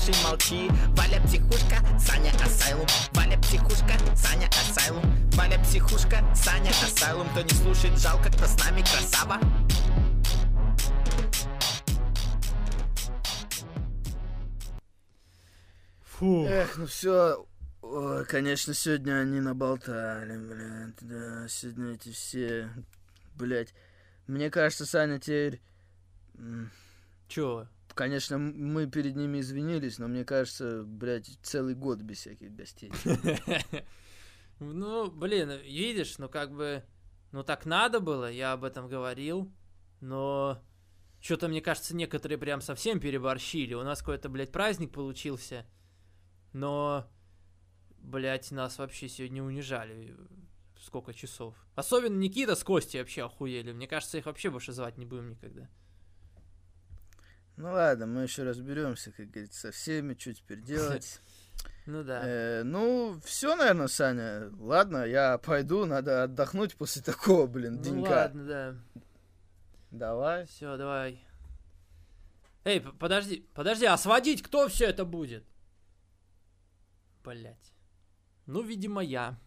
слушай, молчи Валя психушка, Саня Асайлум Валя психушка, Саня Асайлум Валя психушка, Саня Асайлум Кто не слушает, жалко, кто с нами красава Фу. Эх, ну все. Ой, конечно, сегодня они наболтали, блядь. Да, сегодня эти все, блядь. Мне кажется, Саня теперь... Чё? Конечно, мы перед ними извинились, но мне кажется, блядь, целый год без всяких гостей. Ну, блин, видишь, ну как бы, ну так надо было, я об этом говорил, но что-то, мне кажется, некоторые прям совсем переборщили. У нас какой-то, блядь, праздник получился, но, блядь, нас вообще сегодня унижали. Сколько часов. Особенно Никита с Костей вообще охуели. Мне кажется, их вообще больше звать не будем никогда. Ну ладно, мы еще разберемся, как говорится, со всеми, что теперь делать. Ну да. Э, ну, все, наверное, Саня. Ладно, я пойду, надо отдохнуть после такого, блин, Ну денька. ладно, да. Давай. Все, давай. Эй, подожди, подожди, а сводить кто все это будет? Блять. Ну, видимо, я.